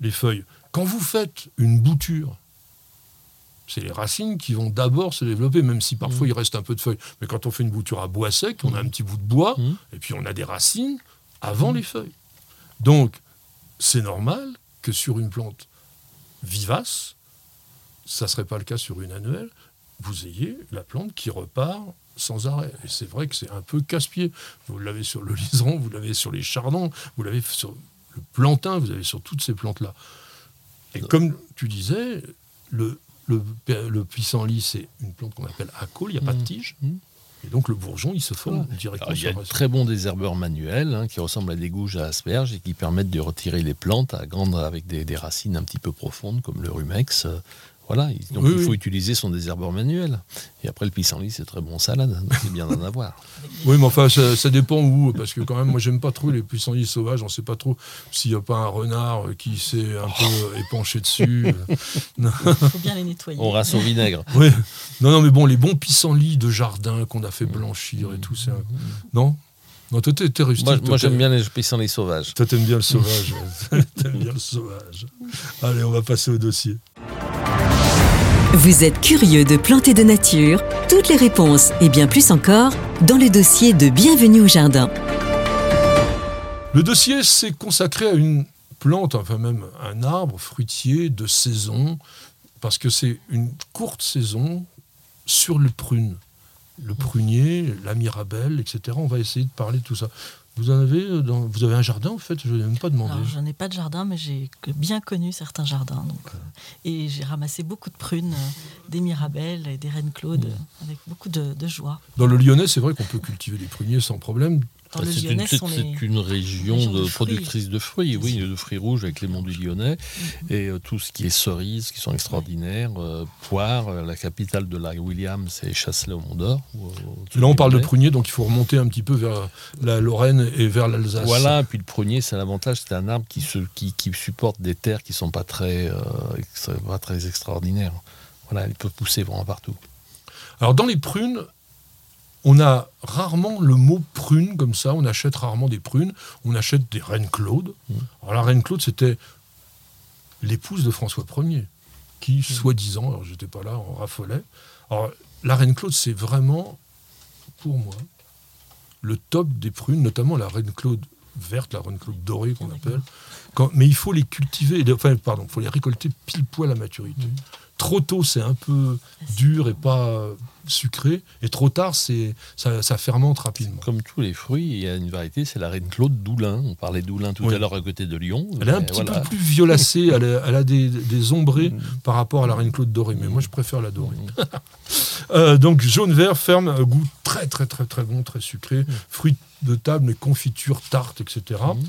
les feuilles. Quand vous faites une bouture, c'est les racines qui vont d'abord se développer, même si parfois mmh. il reste un peu de feuilles. Mais quand on fait une bouture à bois sec, on a un petit bout de bois, mmh. et puis on a des racines avant mmh. les feuilles. Donc, c'est normal que sur une plante vivace, ça ne serait pas le cas sur une annuelle, vous ayez la plante qui repart sans arrêt. Et c'est vrai que c'est un peu casse-pied. Vous l'avez sur le liseron, vous l'avez sur les chardons, vous l'avez sur le plantain, vous avez sur toutes ces plantes-là. Et comme tu disais, le, le, le pissenlit, c'est une plante qu'on appelle acole, il n'y a pas de mmh. tige. Mmh. Et donc le bourgeon, il se forme directement. il y a de très bons désherbeurs manuels hein, qui ressemblent à des gouges à asperges et qui permettent de retirer les plantes à grandes avec des, des racines un petit peu profondes comme le rumex. Voilà, donc il faut utiliser son désherbeur manuel. Et après, le pissenlit, c'est très bon salade, c'est bien d'en avoir. Oui, mais enfin, ça, dépend où, parce que quand même, moi, j'aime pas trop les pissenlits sauvages. On ne sait pas trop s'il n'y a pas un renard qui s'est un peu épanché dessus. Il faut bien les nettoyer. On rince au vinaigre. Oui. Non, non, mais bon, les bons pissenlits de jardin qu'on a fait blanchir et tout, c'est non? Non, toi, t'es rustique. Moi, moi j'aime bien les pissenlits sauvages. Toi, t'aimes bien le sauvage. t'aimes bien le sauvage. Allez, on va passer au dossier. Vous êtes curieux de planter de nature? Toutes les réponses et bien plus encore dans le dossier de Bienvenue au Jardin. Le dossier s'est consacré à une plante, enfin même un arbre fruitier de saison parce que c'est une courte saison sur le prune. Le prunier, la mirabelle, etc. On va essayer de parler de tout ça. Vous en avez euh, dans, vous avez un jardin en fait Je n'ai même pas demandé. Alors, je n'ai pas de jardin, mais j'ai bien connu certains jardins. Donc, euh, et j'ai ramassé beaucoup de prunes, euh, des mirabelles et des reines Claude, avec beaucoup de, de joie. Dans le Lyonnais, c'est vrai qu'on peut cultiver des pruniers sans problème. Dans le c'est une, Lyonnais, c'est- on c'est est... une région, de, productrice de fruits, oui, de fruits rouges avec les monts du Lyonnais et euh, tout ce qui est cerises qui sont extraordinaires, euh, poires, euh, la capitale de la William, c'est Chasselet au Mont d'Or. Là, on parle de prunier, donc il faut remonter un petit peu vers la Lorraine et vers l'Alsace. Voilà, et puis le prunier, c'est l'avantage, c'est un arbre qui, se, qui, qui supporte des terres qui ne sont pas très, euh, pas très extraordinaires. Voilà, il peut pousser vraiment partout. Alors dans les prunes, on a rarement le mot prune comme ça. On achète rarement des prunes. On achète des reines Claude. Mmh. Alors la reine Claude, c'était l'épouse de François Ier, qui, soi-disant, alors j'étais pas là, en raffolait. Alors la reine Claude, c'est vraiment, pour moi, le top des prunes, notamment la reine Claude verte, la reine Claude dorée qu'on appelle. Quand- mais il faut les cultiver, enfin pardon, il faut les récolter pile poil à maturité. Trop tôt, c'est un peu dur et pas sucré, et trop tard, c'est ça, ça fermente rapidement. Comme tous les fruits, il y a une variété, c'est la reine Claude Doulin. On parlait Doulin tout Oui. à l'heure à côté de Lyon. Elle est un petit voilà. peu plus violacée, elle a, elle a des, des ombrés Mm. par rapport à la reine Claude dorée, mais moi je préfère la dorée. Euh, donc jaune-vert, ferme, un goût très très très très bon, très sucré, fruits de table, mais confitures, tartes, etc. Mm.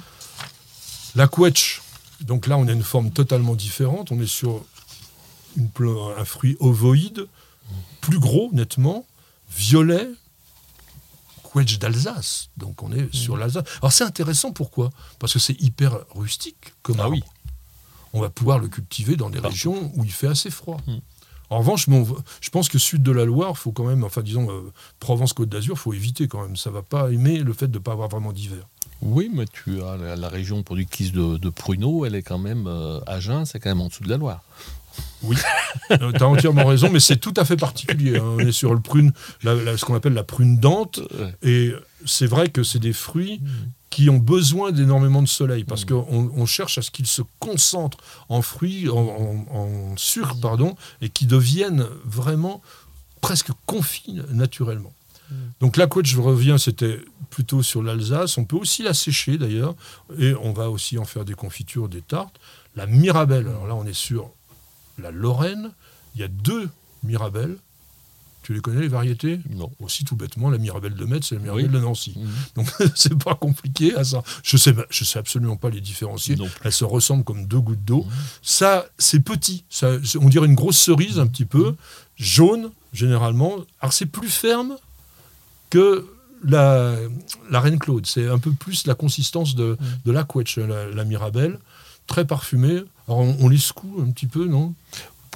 La quetch, donc là on a une forme totalement différente, on est sur une un fruit ovoïde, plus gros nettement, violet, quetch d'Alsace, donc on est sur l'Alsace. Alors c'est intéressant, pourquoi? Parce que c'est hyper rustique comme Ah arbre. oui. On va pouvoir le cultiver dans des régions où il fait assez froid. Mm. En revanche, bon, je pense que sud de la Loire, faut quand même, enfin disons euh, Provence-Côte d'Azur, faut éviter quand même. Ça va pas aimer le fait de ne pas avoir vraiment d'hiver. Oui, mais tu as la, région productrice de, de pruneaux, elle est quand même euh, Agen, c'est quand même en dessous de la Loire. Oui, tu as entièrement raison, mais c'est tout à fait particulier. hein. On est sur le prune, la- la- ce qu'on appelle la prune dente, et c'est vrai que c'est des fruits qui ont besoin d'énormément de soleil, parce qu'on on cherche à ce qu'ils se concentrent en fruits, en, en- en sucre, pardon, et qui deviennent vraiment presque confits naturellement. Donc la couette, je reviens, c'était plutôt sur l'Alsace. On peut aussi la sécher d'ailleurs, et on va aussi en faire des confitures, des tartes. La Mirabelle, alors là on est sur la Lorraine. Il y a deux Mirabelles. Tu les connais les variétés Non. Aussi tout bêtement, la Mirabelle de Metz et la Mirabelle Oui. de Nancy. Mhm. Donc c'est pas compliqué à ça. Je sais, je sais absolument pas les différencier. Non. Elles se ressemblent comme deux gouttes d'eau. Mhm. Ça, c'est petit. Ça, on dirait une grosse cerise un petit peu, jaune généralement. Alors c'est plus ferme que la, la Reine Claude. C'est un peu plus la consistance de, de la quetch, la, la Mirabelle. Très parfumée. Alors on, on les secoue un petit peu, non?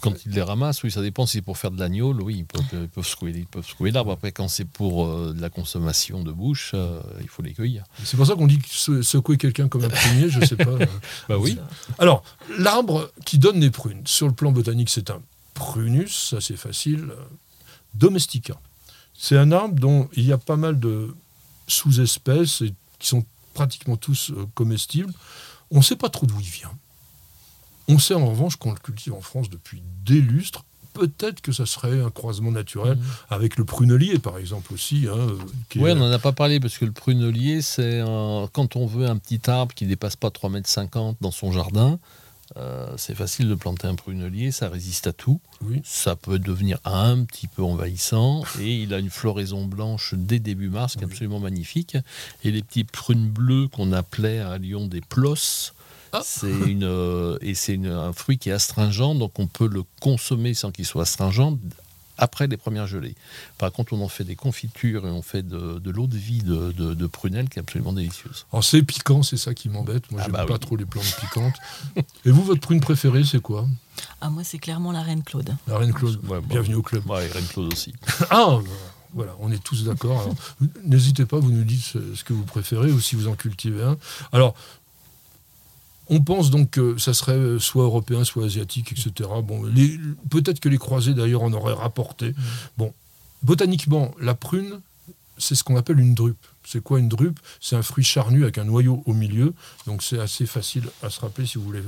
Quand ils les ramassent, oui, ça dépend si c'est pour faire de l'agneau, oui, ils peuvent, ils peuvent secouer, ils peuvent secouer l'arbre. Après, quand c'est pour euh, de la consommation de bouche, euh, il faut les cueillir. C'est pour ça qu'on dit que secouer quelqu'un comme un prunier, je sais pas. Bah oui. Alors, l'arbre qui donne les prunes, sur le plan botanique, c'est un prunus, ça c'est facile, domestica. C'est un arbre dont il y a pas mal de sous-espèces et qui sont pratiquement tous euh, comestibles. On ne sait pas trop d'où il vient. On sait en revanche qu'on le cultive en France depuis des lustres. Peut-être que ça serait un croisement naturel avec le prunelier, par exemple, aussi. hein, Oui, est- on n'en a pas parlé parce que le prunelier, c'est un- quand on veut un petit arbre qui dépasse pas 3,50 m dans son jardin, euh, c'est facile de planter un prunelier, ça résiste à tout. Oui. Ça peut devenir un petit peu envahissant et il a une floraison blanche dès début mars qui est Oui. absolument magnifique. Et les petits prunes bleues qu'on appelait à Lyon des plosses, Ah. c'est une, euh, et c'est un fruit qui est astringent, donc on peut le consommer sans qu'il soit astringent après les premières gelées. Par contre, on en fait des confitures et on fait de, de l'eau de vie de, de, de prunelle qui est absolument délicieuse. Alors c'est piquant, c'est ça qui m'embête. Moi, Ah j'aime bah pas oui. trop les plantes piquantes. Et vous, votre prune préférée, c'est quoi? Ah, moi, c'est clairement la reine Claude. La Reine Claude. Ouais, bon. Bienvenue au club. Ouais, et Reine Claude aussi. Ah, voilà, on est tous d'accord. N'hésitez pas, vous nous dites ce ce que vous préférez ou si vous en cultivez un. Alors, on pense donc que ça serait euh, soit européen, soit asiatique, etc. Bon, peut-être que les croisés d'ailleurs en auraient rapporté. Bon, botaniquement, la prune, c'est ce qu'on appelle une drupe. C'est quoi une drupe? C'est un fruit charnu avec un noyau au milieu. Donc c'est assez facile à se rappeler si vous voulez.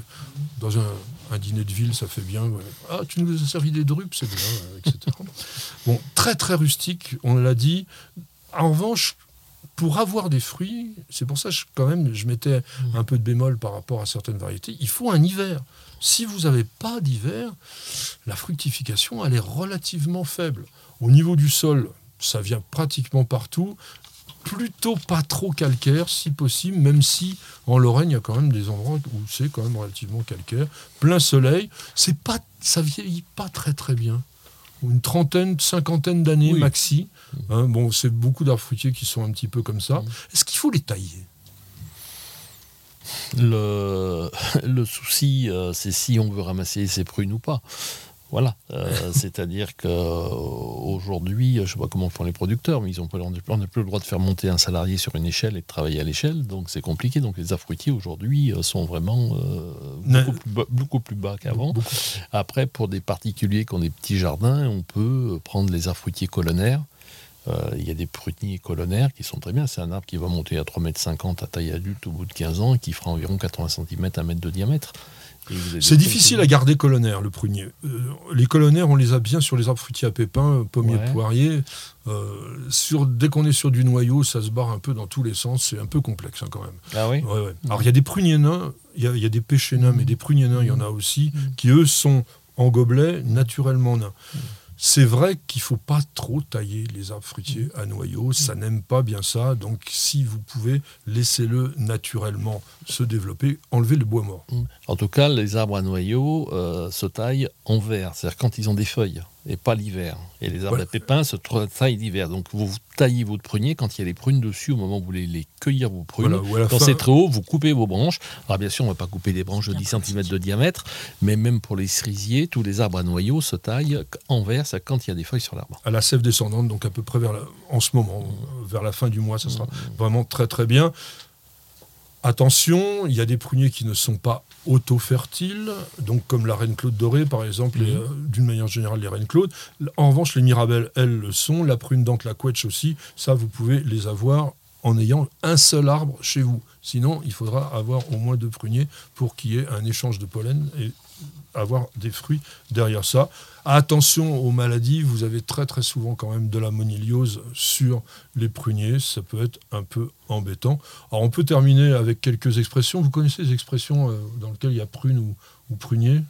Dans un, dîner de ville, ça fait bien. Ah, tu nous as servi des drupes, c'est bien, etc. bon, très très rustique, on l'a dit. En revanche, pour avoir des fruits, c'est pour ça que je, quand même je mettais un peu de bémol par rapport à certaines variétés, il faut un hiver. Si vous n'avez pas d'hiver, la fructification, elle est relativement faible. Au niveau du sol, ça vient pratiquement partout. Plutôt pas trop calcaire, si possible, même si en Lorraine, il y a quand même des endroits où c'est quand même relativement calcaire. Plein soleil, c'est pas, ça vieillit pas très très bien une trentaine, cinquantaine d'années maxi. Hein, bon, c'est beaucoup d'arbres fruitiers qui sont un petit peu comme ça. Est-ce qu'il faut les tailler? Le, le, souci, euh, c'est si on veut ramasser ses prunes ou pas. Voilà, euh, c'est-à-dire qu'aujourd'hui, je ne sais pas comment font les producteurs, mais ils ont on n'a plus le droit de faire monter un salarié sur une échelle et de travailler à l'échelle, donc c'est compliqué. Donc les fruitiers aujourd'hui euh, sont vraiment euh, beaucoup, plus bas, qu'avant. Après, pour des particuliers qui ont des petits jardins, on peut prendre les fruitiers colonnaires. Il y a des pruniers colonnaires qui sont très bien. C'est un arbre qui va monter à 3,50 m à taille adulte au bout de 15 ans et qui fera environ 80 cm, 1 mètre de diamètre. C'est difficile à garder colonnaire, le prunier. Euh, les colonnaires, on les a bien sur les arbres fruitiers à pépins, pommiers, poiriers. Euh, sur, dès qu'on est sur du noyau, ça se barre un peu dans tous les sens. C'est un peu complexe hein, quand même. Ah oui Alors il y a des pruniers nains, il y, a des pêchers nains, mais des pruniers nains, il y en a aussi, qui eux sont en gobelet, naturellement nains. C'est vrai qu'il ne faut pas trop tailler les arbres fruitiers à noyaux, ça n'aime pas bien ça, donc si vous pouvez, laissez-le naturellement se développer, enlevez le bois mort. En tout cas, les arbres à noyaux euh, se taillent en vert, c'est-à-dire quand ils ont des feuilles et pas l'hiver. Et les arbres à pépins se taillent l'hiver. Donc vous, taillez votre prunier quand il y a les prunes dessus au moment où vous voulez les cueillir vos prunes. quand c'est très haut, vous coupez vos branches. Alors bien sûr, on ne va pas couper des branches de 10 cm de diamètre, mais même pour les cerisiers, tous les arbres à noyaux se taillent en vert, c'est quand il y a des feuilles sur l'arbre. À la sève descendante, donc à peu près vers en ce moment, vers la fin du mois, ça sera mmh. vraiment très très bien. Attention, il y a des pruniers qui ne sont pas auto-fertiles, donc comme la reine Claude dorée par exemple, et mhm. euh, d'une manière générale les reines Claude. En revanche, les mirabelles, elles le sont, la prune dente, la couette aussi, ça vous pouvez les avoir en ayant un seul arbre chez vous. Sinon, il faudra avoir au moins deux pruniers pour qu'il y ait un échange de pollen et avoir des fruits derrière ça. Attention aux maladies, vous avez très très souvent quand même de la moniliose sur les pruniers, ça peut être un peu embêtant. Alors on peut terminer avec quelques expressions. Vous connaissez les expressions euh, dans lesquelles il y a prune ou, prunier?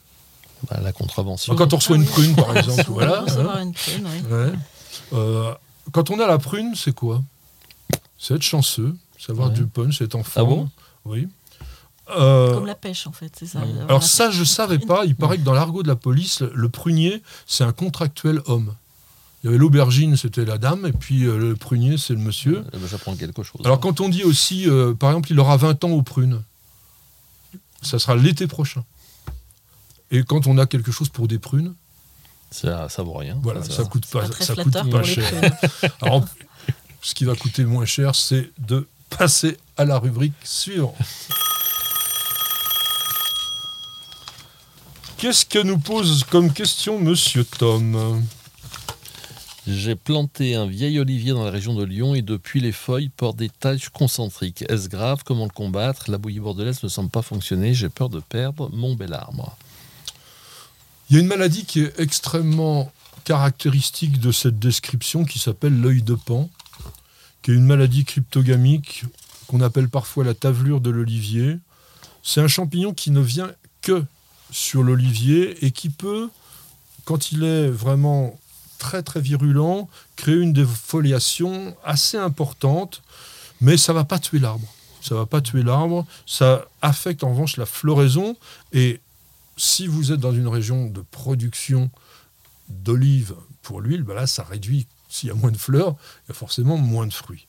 Bah, La contravention. quand on reçoit une prune par exemple, voilà. Euh, quand on a la prune, c'est quoi? C'est être chanceux, savoir du punch, être en forme. Ah bon? Oui. Euh, Comme la pêche, en fait, c'est ça. Alors ça, je ne savais pas. Il paraît que dans l'argot de la police, le prunier, c'est un contractuel homme. Il y avait l'aubergine, c'était la dame, et puis euh, le prunier, c'est le monsieur. Eh ben, j'apprends quelque chose. Alors quand on dit aussi, euh, par exemple, il aura 20 ans aux prunes, ça sera l'été prochain. Et quand on a quelque chose pour des prunes, ça, ça vaut rien. Voilà, ça, ne coûte pas, ça coûte pas cher. Alors, ce qui va coûter moins cher, c'est de passer à la rubrique suivante. Qu'est-ce que nous pose comme question Monsieur Tom j'ai planté un vieil olivier dans la région de Lyon et depuis les feuilles portent des taches concentriques. Est-ce grave? Comment le combattre? La bouillie bordelaise ne semble pas fonctionner. J'ai peur de perdre mon bel arbre. Il y a une maladie qui est extrêmement caractéristique de cette description qui s'appelle l'œil de pan, qui est une maladie cryptogamique qu'on appelle parfois la tavelure de l'olivier. C'est un champignon qui ne vient que sur l'olivier et qui peut, quand il est vraiment très très virulent, créer une défoliation assez importante, mais ça va pas tuer l'arbre. Ça va pas tuer l'arbre, ça affecte en revanche la floraison et si vous êtes dans une région de production d'olives pour l'huile, ben là ça réduit. S'il y a moins de fleurs, il y a forcément moins de fruits.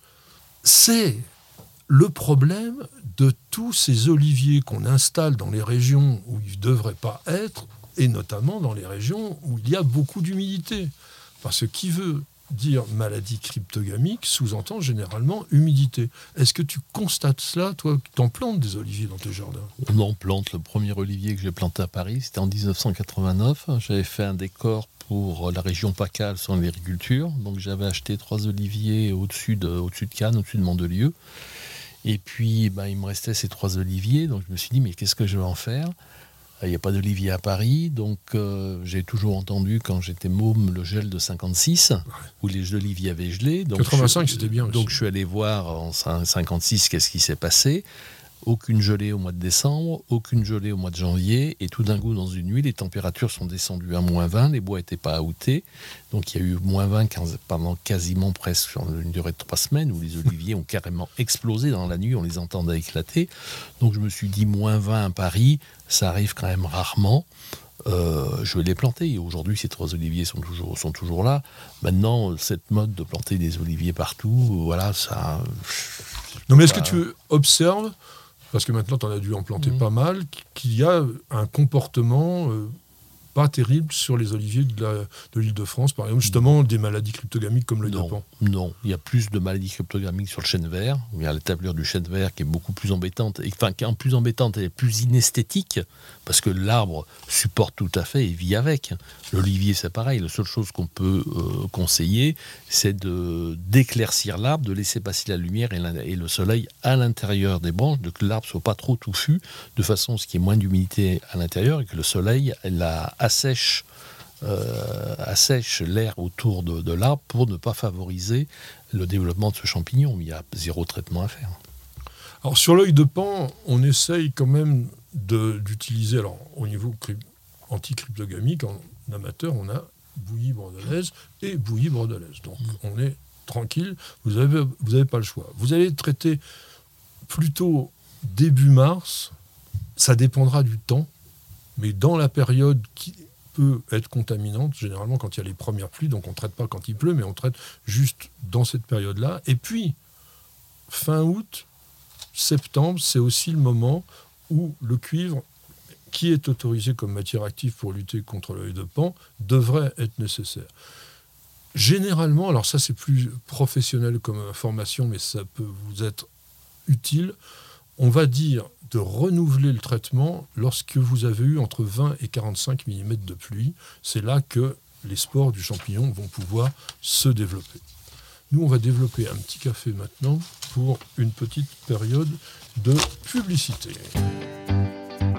C'est le problème de tous ces oliviers qu'on installe dans les régions où ils ne devraient pas être, et notamment dans les régions où il y a beaucoup d'humidité. Parce que qui veut dire maladie cryptogamique sous-entend généralement humidité. Est-ce que tu constates cela, toi, qui t'en plantes des oliviers dans tes jardins? On en plante. Le premier olivier que j'ai planté à Paris, c'était en 1989. J'avais fait un décor pour la région PACA sur l'agriculture. Donc j'avais acheté trois oliviers au-dessus de, au de Cannes, au-dessus de Mandelieu. Et puis, ben, il me restait ces trois oliviers. Donc je me suis dit, mais qu'est-ce que je vais en faire? Il n'y a pas d'olivier à Paris, donc euh, j'ai toujours entendu quand j'étais môme le gel de 56, où les oliviers avaient gelé. Donc 85, c'était bien. Donc je suis allé voir en 56 qu'est-ce qui s'est passé aucune gelée au mois de décembre, aucune gelée au mois de janvier, et tout d'un coup, dans une nuit, les températures sont descendues à moins 20, les bois n'étaient pas outés, donc il y a eu moins 20 pendant quasiment presque une durée de trois semaines, où les oliviers ont carrément explosé dans la nuit, on les entendait éclater. Donc je me suis dit, moins 20 à Paris, ça arrive quand même rarement. Euh, je vais les planter. Et aujourd'hui, ces trois oliviers sont toujours, sont toujours là. Maintenant, cette mode de planter des oliviers partout, voilà, ça. Non, mais est-ce que tu observes parce que maintenant tu en as dû en planter mmh. pas mal, qu'il y a un comportement euh, pas terrible sur les oliviers de l'île de, France, par exemple, justement des maladies cryptogamiques comme le non, Non, il y a plus de maladies cryptogamiques sur le chêne vert. Il y a la tablure du chêne vert qui est beaucoup plus embêtante, et, enfin qui est en plus embêtante et plus inesthétique, parce que l'arbre supporte tout à fait et vit avec. L'olivier, c'est pareil. La seule chose qu'on peut euh, conseiller, c'est de d'éclaircir l'arbre, de laisser passer la lumière et, et le soleil à l'intérieur des branches, de que l'arbre soit pas trop touffu, de façon à ce qu'il y ait moins d'humidité à l'intérieur et que le soleil la assèche, euh, assèche l'air autour de, l'arbre pour ne pas favoriser le développement de ce champignon. Il y a zéro traitement à faire. Alors sur l'œil de pan, on essaye quand même d'utiliser, alors au niveau anti-cryptogamique, en amateur, on a bouillie bordelaise et bouillie bordelaise. Donc mm. on est tranquille, vous n'avez vous avez pas le choix. Vous allez traiter plutôt début mars, ça dépendra du temps, mais dans la période qui peut être contaminante, généralement quand il y a les premières pluies, donc on ne traite pas quand il pleut, mais on traite juste dans cette période-là. Et puis, fin août, septembre, c'est aussi le moment où le cuivre, qui est autorisé comme matière active pour lutter contre l'œil de pan, devrait être nécessaire. Généralement, alors ça c'est plus professionnel comme information, mais ça peut vous être utile, on va dire de renouveler le traitement lorsque vous avez eu entre 20 et 45 mm de pluie. C'est là que les spores du champignon vont pouvoir se développer. Nous, on va développer un petit café maintenant pour une petite période de publicité.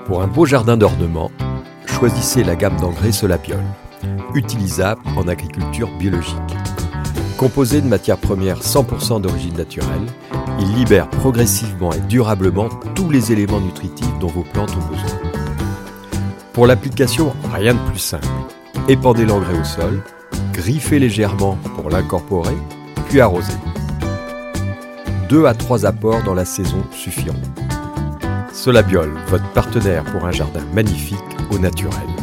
Pour un beau jardin d'ornement, choisissez la gamme d'engrais Solapiol, utilisable en agriculture biologique. Composé de matières premières 100% d'origine naturelle, il libère progressivement et durablement tous les éléments nutritifs dont vos plantes ont besoin. Pour l'application, rien de plus simple. Épandez l'engrais au sol, griffez légèrement pour l'incorporer, puis arrosez. Deux à trois apports dans la saison suffiront. Solabiol, votre partenaire pour un jardin magnifique au naturel.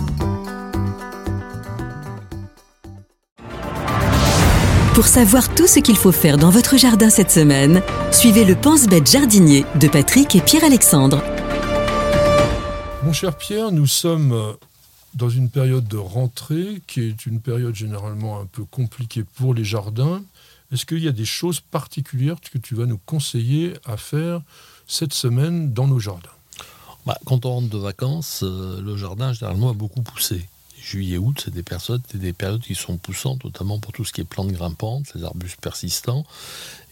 Pour savoir tout ce qu'il faut faire dans votre jardin cette semaine, suivez le Pense-Bête jardinier de Patrick et Pierre-Alexandre. Mon cher Pierre, nous sommes euh, dans une période de rentrée qui est une période généralement un peu compliquée pour les jardins. Est-ce qu'il y a des choses particulières que tu vas nous conseiller à faire cette semaine dans nos jardins? Bah, Quand on rentre de vacances, euh, le jardin généralement a beaucoup poussé juillet-août, c'est des des périodes qui sont poussantes, notamment pour tout ce qui est plantes grimpantes, les arbustes persistants.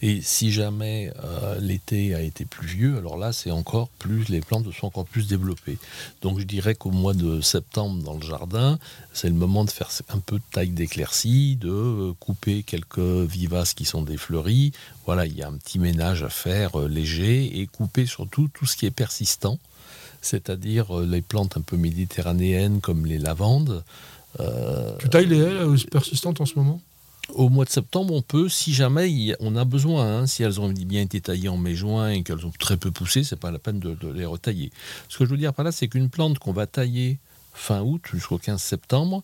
Et si jamais euh, l'été a été pluvieux, alors là, c'est encore plus, les plantes sont encore plus développées. Donc je dirais qu'au mois de septembre, dans le jardin, c'est le moment de faire un peu de taille d'éclaircie, de euh, couper quelques vivaces qui sont défleuries. Voilà, il y a un petit ménage à faire euh, léger et couper surtout tout ce qui est persistant c'est-à-dire euh, les plantes un peu méditerranéennes comme les lavandes. Euh, tu tailles les haies euh, persistantes en ce moment? Au mois de septembre, on peut, si jamais on a besoin, hein, si elles ont bien été taillées en mai-juin et qu'elles ont très peu poussé, c'est pas la peine de, les retailler. Ce que je veux dire par là, c'est qu'une plante qu'on va tailler fin août jusqu'au 15 septembre,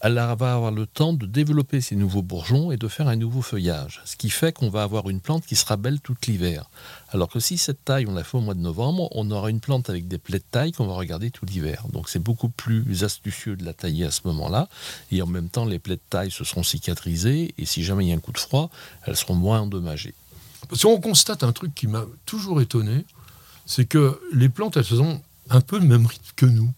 elle va avoir le temps de développer ses nouveaux bourgeons et de faire un nouveau feuillage. Ce qui fait qu'on va avoir une plante qui sera belle toute l'hiver. Alors que si cette taille, on la fait au mois de novembre, on aura une plante avec des plaies de taille qu'on va regarder tout l'hiver. Donc c'est beaucoup plus astucieux de la tailler à ce moment-là. Et en même temps, les plaies de taille se seront cicatrisées et si jamais il y a un coup de froid, elles seront moins endommagées. Si on constate un truc qui m'a toujours étonné, c'est que les plantes, elles ont un peu le même rythme que nous.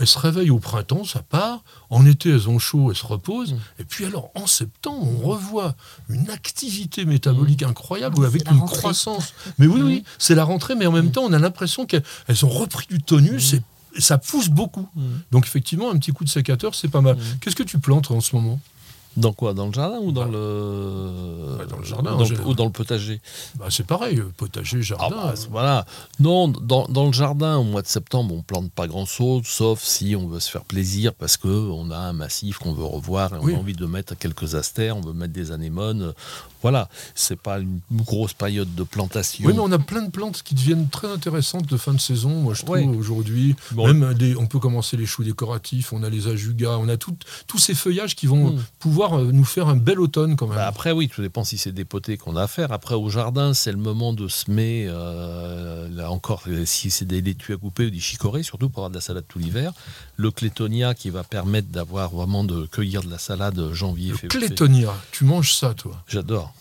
Elles se réveillent au printemps, ça part. En été, elles ont chaud, elles se reposent. Mm. Et puis alors, en septembre, on revoit une activité métabolique Mm. incroyable avec la une rentrée. croissance. Mais oui, oui, c'est la rentrée, mais en même temps, on a l'impression qu'elles elles ont repris du tonus et et ça pousse beaucoup. Donc effectivement, un petit coup de sécateur, c'est pas mal. Qu'est-ce que tu plantes en ce moment? Dans quoi? Dans le jardin ou dans Bah, le bah, dans le jardin, dans- ou dans le potager? Bah, C'est pareil, potager, Ah jardin. voilà. Non, dans, dans le jardin, au mois de septembre, on plante pas grand-chose, sauf si on veut se faire plaisir parce que on a un massif qu'on veut revoir et on Oui. a envie de mettre quelques astères, on veut mettre des anémones. Voilà, c'est pas une grosse période de plantation. Oui, mais on a plein de plantes qui deviennent très intéressantes de fin de saison, moi je trouve, Ouais. aujourd'hui. Bon. Même des, on peut commencer les choux décoratifs, on a les ajugas, on a tout- tous ces feuillages qui vont Mm. pouvoir euh, nous faire un bel automne quand même. Bah, après, oui, tout dépend si c'est des potés qu'on a à faire. Après, au jardin, c'est le moment de semer, euh, là encore, si c'est des laitues à couper ou des chicorées, surtout pour avoir de la salade tout l'hiver. Le clétonia qui va permettre d'avoir vraiment de cueillir de la salade janvier, le février. clétonia, tu manges ça toi? J'adore.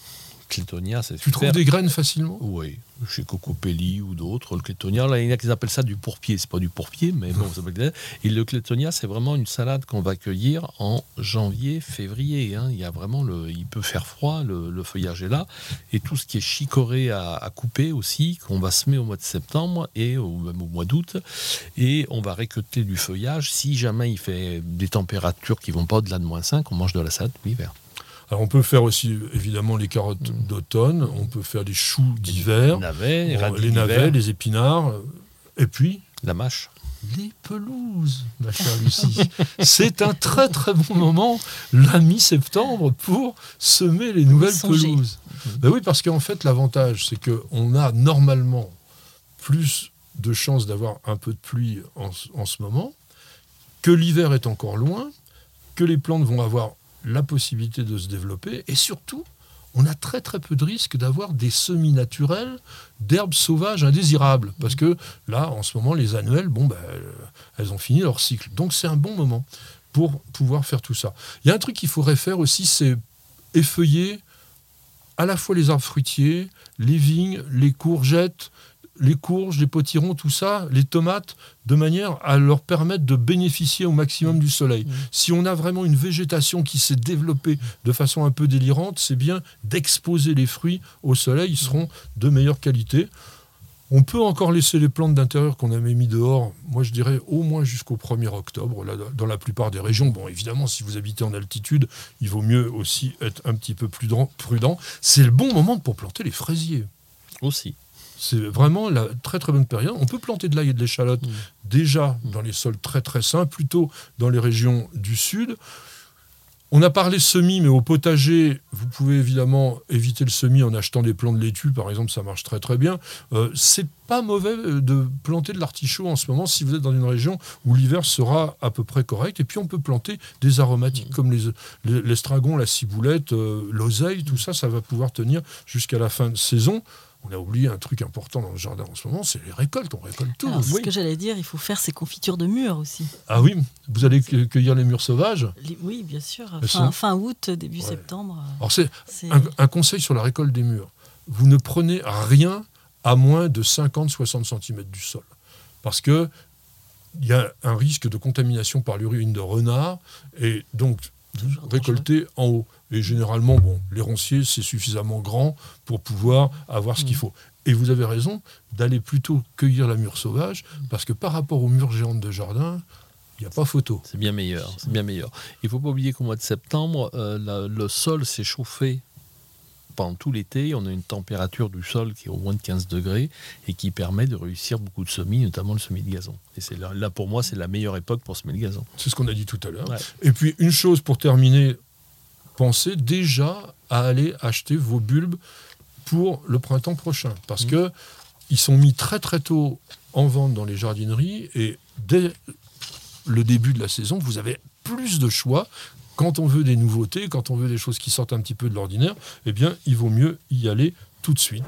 Clétonia, c'est Tu super. trouves des graines facilement Oui, chez Cocopelli ou d'autres. Le clétonia, là, il y en a qui appellent ça du pourpier. C'est pas du pourpier, mais bon, ça s'appelle- Et le clétonia, c'est vraiment une salade qu'on va cueillir en janvier, février. hein. Il y a vraiment le, il peut faire froid, le, le feuillage est là, et tout ce qui est chicoré à, à couper aussi, qu'on va semer au mois de septembre et au, même au mois d'août, et on va récolter du feuillage. Si jamais il fait des températures qui vont pas au-delà de moins 5, on mange de la salade tout l'hiver. Alors on peut faire aussi évidemment les carottes d'automne, on peut faire des choux d'hiver, Navets, les Bon, les navets, d'hiver, les épinards, euh, et puis la mâche. les pelouses, ma chère Lucie. C'est un très très bon moment, la mi-septembre, pour semer les nouvelles Songer. pelouses. Ben oui, parce qu'en fait, l'avantage, c'est qu'on a normalement plus de chances d'avoir un peu de pluie en, ce- en ce moment, que l'hiver est encore loin, que les plantes vont avoir la possibilité de se développer, et surtout, on a très très peu de risques d'avoir des semis naturels d'herbes sauvages indésirables. Parce que là, en ce moment, les annuelles, bon, ben, elles ont fini leur cycle. Donc c'est un bon moment pour pouvoir faire tout ça. Il y a un truc qu'il faudrait faire aussi, c'est effeuiller à la fois les arbres fruitiers, les vignes, les courgettes, les courges, les potirons, tout ça, les tomates, de manière à leur permettre de bénéficier au maximum du soleil. Si on a vraiment une végétation qui s'est développée de façon un peu délirante, c'est bien d'exposer les fruits au soleil, ils seront de meilleure qualité. On peut encore laisser les plantes d'intérieur qu'on avait mis dehors, moi je dirais au moins jusqu'au 1er octobre, là, dans la plupart des régions. Bon, évidemment, si vous habitez en altitude, il vaut mieux aussi être un petit peu plus prudent. C'est le bon moment pour planter les fraisiers. Aussi. C'est vraiment la très très bonne période. On peut planter de l'ail et de l'échalote Mm. déjà dans les sols très très sains, plutôt dans les régions du sud. On a parlé semis, mais au potager, vous pouvez évidemment éviter le semis en achetant des plants de laitue, par exemple, ça marche très très bien. Euh, c'est pas mauvais euh, de planter de l'artichaut en ce moment si vous êtes dans une région où l'hiver sera à peu près correct. Et puis on peut planter des aromatiques comme les- les- l'estragon, la ciboulette, euh, l'oseille, tout ça, ça va pouvoir tenir jusqu'à la fin de saison. On a oublié un truc important dans le jardin en ce moment, c'est les récoltes. On récolte tout. Alors, c'est Oui. ce que j'allais dire, il faut faire ses confitures de mûres aussi. Ah oui, vous allez cu- cueillir les mûres sauvages. Les- oui, bien sûr. Fin, août, début Ouais. septembre. euh, Alors c'est c'est- un, un conseil sur la récolte des mûres. Vous ne prenez rien à moins de 50-60 cm du sol. Parce que il y a un risque de contamination par l'urine de renard et donc récolter en haut. Et généralement, bon, les ronciers, c'est suffisamment grand pour pouvoir avoir ce qu'il faut. Et vous avez raison d'aller plutôt cueillir la mûre sauvage, parce que par rapport aux mûres géantes de jardin, il n'y a pas photo. C'est bien meilleur. C'est bien meilleur. Il faut pas oublier qu'au mois de septembre, euh, la- le sol s'est chauffé pendant tout l'été. On a une température du sol qui est au moins de 15 degrés et qui permet de réussir beaucoup de semis, notamment le semis de gazon. Et c'est là, là, pour moi, c'est la meilleure époque pour semer le gazon. C'est ce qu'on a dit tout à l'heure. Ouais. Et puis, une chose pour terminer, pensez déjà à aller acheter vos bulbes pour le printemps prochain. Parce Mmh. que ils sont mis très très tôt en vente dans les jardineries et dès le début de la saison, vous avez plus de choix. Quand on veut des nouveautés, quand on veut des choses qui sortent un petit peu de l'ordinaire, eh bien, il vaut mieux y aller tout de suite.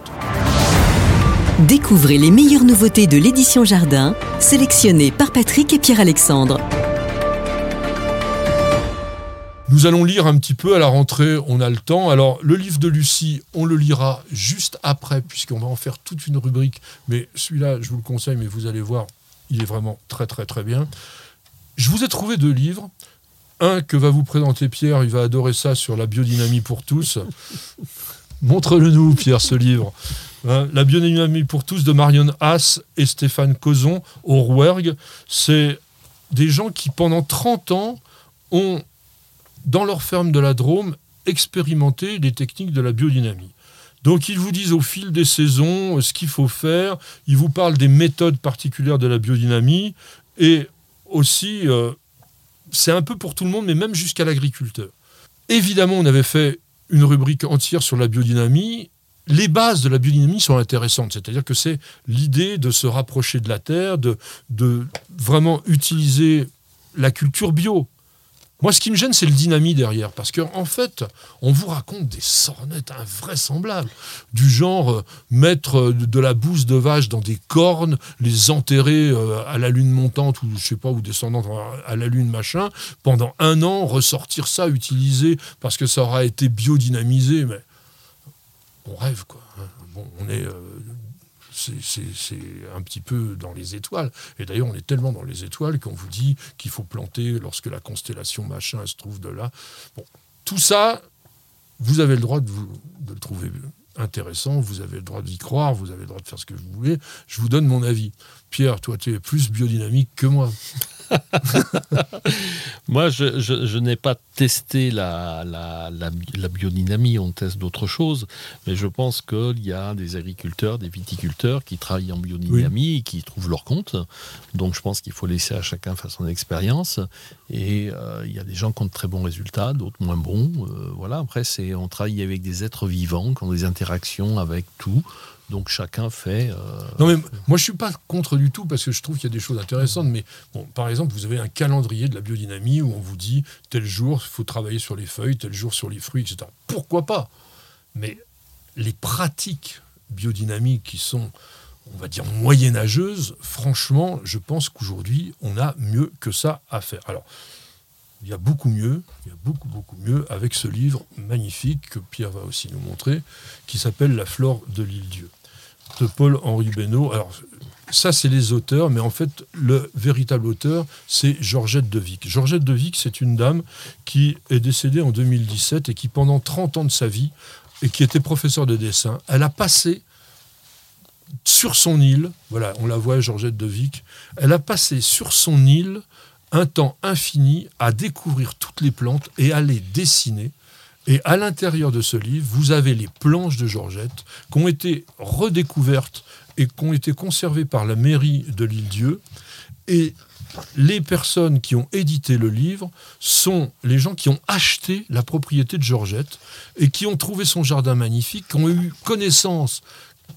Découvrez les meilleures nouveautés de l'édition Jardin, sélectionnées par Patrick et Pierre-Alexandre. Nous allons lire un petit peu à la rentrée, on a le temps. Alors, le livre de Lucie, on le lira juste après, puisqu'on va en faire toute une rubrique. Mais celui-là, je vous le conseille, mais vous allez voir, il est vraiment très, très, très bien. Je vous ai trouvé deux livres. Un que va vous présenter Pierre, il va adorer ça sur la biodynamie pour tous. Montre-le nous, Pierre, ce livre. Hein, la biodynamie pour tous de Marion Haas et Stéphane Cozon au Rouergue. C'est des gens qui, pendant 30 ans, ont dans leur ferme de la Drôme, expérimenter les techniques de la biodynamie. Donc ils vous disent au fil des saisons euh, ce qu'il faut faire, ils vous parlent des méthodes particulières de la biodynamie, et aussi, euh, c'est un peu pour tout le monde, mais même jusqu'à l'agriculteur. Évidemment, on avait fait une rubrique entière sur la biodynamie. Les bases de la biodynamie sont intéressantes, c'est-à-dire que c'est l'idée de se rapprocher de la terre, de vraiment utiliser la culture bio, moi, ce qui me gêne, c'est le dynamite derrière. Parce qu'en en fait, on vous raconte des sornettes invraisemblables. Du genre, euh, mettre euh, de la bouse de vache dans des cornes, les enterrer euh, à la lune montante, ou je sais pas, ou descendante à la lune machin, pendant un an, ressortir ça, utiliser, parce que ça aura été biodynamisé. Mais on rêve, quoi. Hein. Bon, on est c'est un petit peu dans les étoiles. Et d'ailleurs, on est tellement dans les étoiles qu'on vous dit qu'il faut planter lorsque la constellation machin se trouve de là. Bon, tout ça, vous avez le droit de, de le trouver intéressant, vous avez le droit d'y croire, vous avez le droit de faire ce que vous voulez. Je vous donne mon avis. Pierre, toi, tu es plus biodynamique que moi. Moi, je, n'ai pas testé la, la, biodynamie, on teste d'autres choses, mais je pense qu'il y a des agriculteurs, des viticulteurs qui travaillent en biodynamie et qui trouvent leur compte. Donc je pense qu'il faut laisser à chacun faire son expérience. Et euh, il y a des gens qui ont de très bons résultats, d'autres moins bons. Euh, voilà, après, c'est, on travaille avec des êtres vivants qui ont des interactions avec tout. Donc chacun fait. Euh, non mais moi je suis pas contre du tout parce que je trouve qu'il y a des choses intéressantes. Mais bon, par exemple, vous avez un calendrier de la biodynamie où on vous dit tel jour il faut travailler sur les feuilles, tel jour sur les fruits, etc. Pourquoi pas? Mais les pratiques biodynamiques qui sont, on va dire, moyenâgeuses, franchement, je pense qu'aujourd'hui on a mieux que ça à faire. Alors. Il y a beaucoup mieux, il y a beaucoup, beaucoup mieux avec ce livre magnifique que Pierre va aussi nous montrer, qui s'appelle La flore de l'île Dieu Paul-Henri Benoît. Alors, ça, c'est les auteurs, mais en fait, le véritable auteur, c'est Georgette de Vic. Georgette de Vic, c'est une dame qui est décédée en 2017 et qui, pendant 30 ans de sa vie, et qui était professeure de dessin, elle a passé sur son île, voilà, on la voit, Georgette de Vic, elle a passé sur son île un temps infini à découvrir toutes les plantes et à les dessiner et à l'intérieur de ce livre, vous avez les planches de Georgette qui ont été redécouvertes et qui ont été conservées par la mairie de l'île-Dieu. Et les personnes qui ont édité le livre sont les gens qui ont acheté la propriété de Georgette et qui ont trouvé son jardin magnifique, qui ont eu connaissance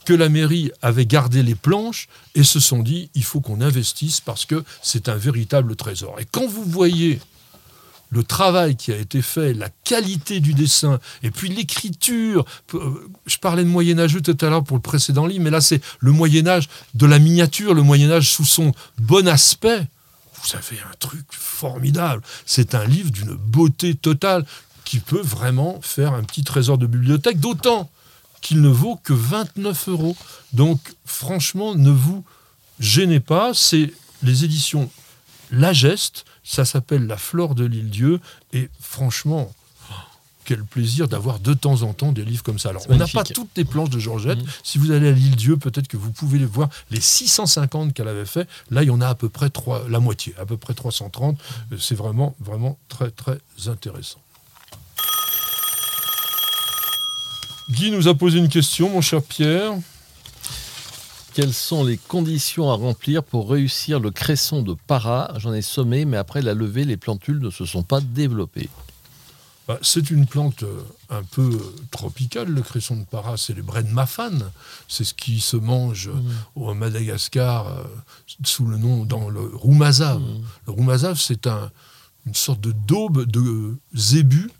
que la mairie avait gardé les planches et se sont dit il faut qu'on investisse parce que c'est un véritable trésor. Et quand vous voyez le travail qui a été fait, la qualité du dessin, et puis l'écriture. Euh, je parlais de Moyen Âge tout à l'heure pour le précédent livre, mais là c'est le Moyen Âge de la miniature, le Moyen Âge sous son bon aspect. Vous avez un truc formidable. C'est un livre d'une beauté totale qui peut vraiment faire un petit trésor de bibliothèque, d'autant qu'il ne vaut que 29 euros. Donc franchement, ne vous gênez pas, c'est les éditions La Geste ça s'appelle La Flore de l'île Dieu. Et franchement, quel plaisir d'avoir de temps en temps des livres comme ça. Alors, on n'a pas toutes les planches de Georgette. Mmh. Si vous allez à l'île Dieu, peut-être que vous pouvez les voir. Les 650 qu'elle avait fait, là, il y en a à peu près la moitié, à peu près 330. Mmh. C'est vraiment, vraiment très, très intéressant. Guy nous a posé une question, mon cher Pierre. Quelles sont les conditions à remplir pour réussir le cresson de para? J'en ai sommé, mais après la levée, les plantules ne se sont pas développées. Bah, c'est une plante euh, un peu tropicale, le cresson de para, c'est les mafane. C'est ce qui se mange mmh. au Madagascar euh, sous le nom dans le roumazave. Mmh. Le roumazave, c'est un, une sorte de daube de zébu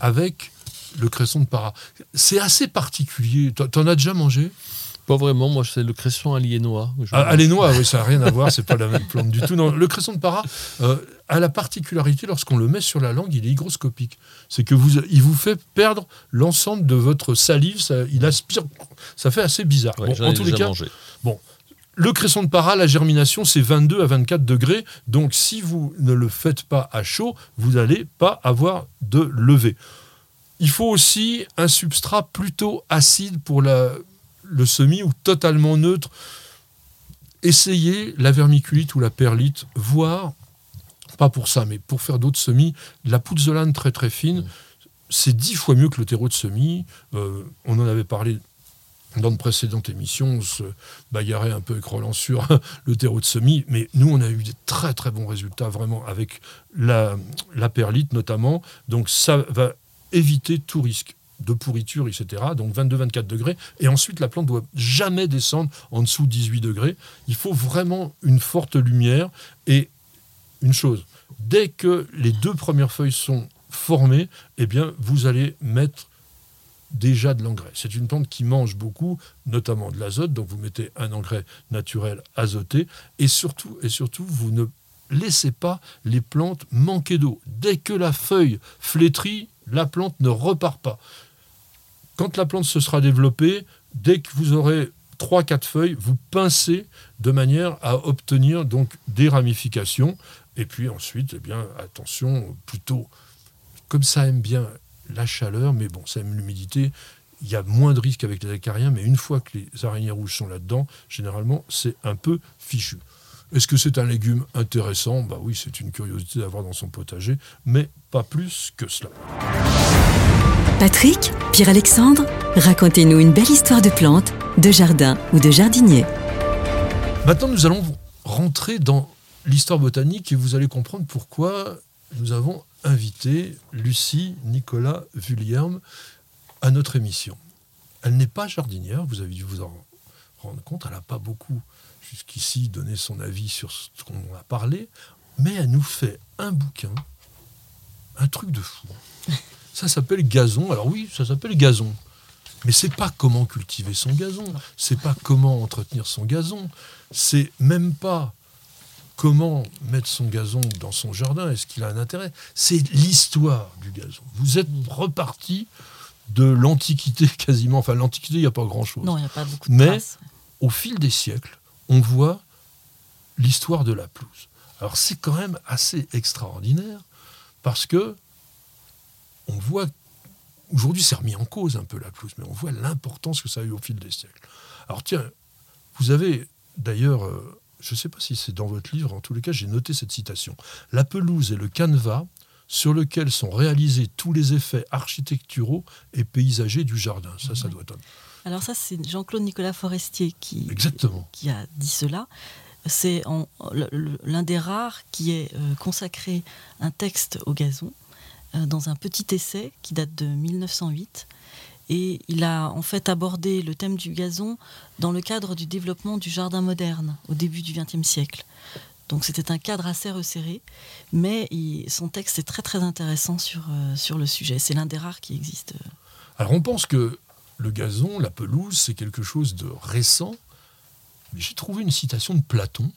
avec le cresson de para. C'est assez particulier. T'en as déjà mangé? Pas vraiment, moi c'est le cresson aliénois. Ah, aliénois, oui, ça n'a rien à voir, c'est pas la même plante du tout. Non, le cresson de para euh, a la particularité, lorsqu'on le met sur la langue, il est hygroscopique. C'est que vous, il vous fait perdre l'ensemble de votre salive, ça, il aspire, ça fait assez bizarre. en tous les cas, bon, le cresson de para, la germination, c'est 22 à 24 degrés. Donc, si vous ne le faites pas à chaud, vous n'allez pas avoir de levée. Il faut aussi un substrat plutôt acide pour la, le semis ou totalement neutre. Essayez la vermiculite ou la perlite, voire, pas pour ça, mais pour faire d'autres semis, la pouzzolane très très fine, c'est dix fois mieux que le terreau de semis. Euh, on en avait parlé dans de précédentes émissions, on se bagarrait un peu avec Roland sur le terreau de semis, mais nous, on a eu des très très bons résultats vraiment avec la, la perlite notamment. Donc ça va éviter tout risque de pourriture, etc. Donc 22-24 degrés. Et ensuite, la plante doit jamais descendre en dessous de 18 degrés. Il faut vraiment une forte lumière. Et une chose, dès que les deux premières feuilles sont formées, eh bien, vous allez mettre déjà de l'engrais. C'est une plante qui mange beaucoup, notamment de l'azote, donc vous mettez un engrais naturel azoté, et surtout, et surtout, vous ne laissez pas les plantes manquer d'eau. Dès que la feuille flétrit, la plante ne repart pas. Quand la plante se sera développée, dès que vous aurez 3-4 feuilles, vous pincez de manière à obtenir donc des ramifications. Et puis ensuite, eh bien, attention, plutôt, comme ça aime bien la chaleur, mais bon, ça aime l'humidité, il y a moins de risques avec les acariens, mais une fois que les araignées rouges sont là-dedans, généralement, c'est un peu fichu. Est-ce que c'est un légume intéressant? Bah oui, c'est une curiosité d'avoir dans son potager, mais pas plus que cela. Patrick, Pierre-Alexandre, racontez-nous une belle histoire de plantes, de jardin ou de jardinier. Maintenant, nous allons rentrer dans l'histoire botanique et vous allez comprendre pourquoi nous avons invité Lucie Nicolas Vullierme à notre émission. Elle n'est pas jardinière, vous avez dû vous en rendre compte, elle n'a pas beaucoup jusqu'ici donné son avis sur ce qu'on a parlé, mais elle nous fait un bouquin, un truc de fou. Ça s'appelle gazon. Alors oui, ça s'appelle gazon. Mais c'est pas comment cultiver son gazon, c'est pas comment entretenir son gazon, c'est même pas comment mettre son gazon dans son jardin, est-ce qu'il a un intérêt C'est l'histoire du gazon. Vous êtes reparti de l'Antiquité quasiment, enfin l'Antiquité, il n'y a pas grand-chose. Non, il n'y a pas beaucoup de Mais au fil des siècles, on voit l'histoire de la pelouse. Alors c'est quand même assez extraordinaire parce que on voit, aujourd'hui c'est remis en cause un peu la pelouse, mais on voit l'importance que ça a eu au fil des siècles. Alors tiens, vous avez d'ailleurs, euh, je ne sais pas si c'est dans votre livre, en tous les cas j'ai noté cette citation. La pelouse est le canevas sur lequel sont réalisés tous les effets architecturaux et paysagers du jardin. Ça, ça doit être... Alors ça, c'est Jean-Claude Nicolas Forestier qui, Exactement. qui a dit cela. C'est l'un des rares qui ait euh, consacré un texte au gazon. Euh, dans un petit essai qui date de 1908. Et il a en fait abordé le thème du gazon dans le cadre du développement du jardin moderne au début du XXe siècle. Donc c'était un cadre assez resserré, mais son texte est très très intéressant sur, euh, sur le sujet. C'est l'un des rares qui existe. Alors on pense que le gazon, la pelouse, c'est quelque chose de récent, mais j'ai trouvé une citation de Platon,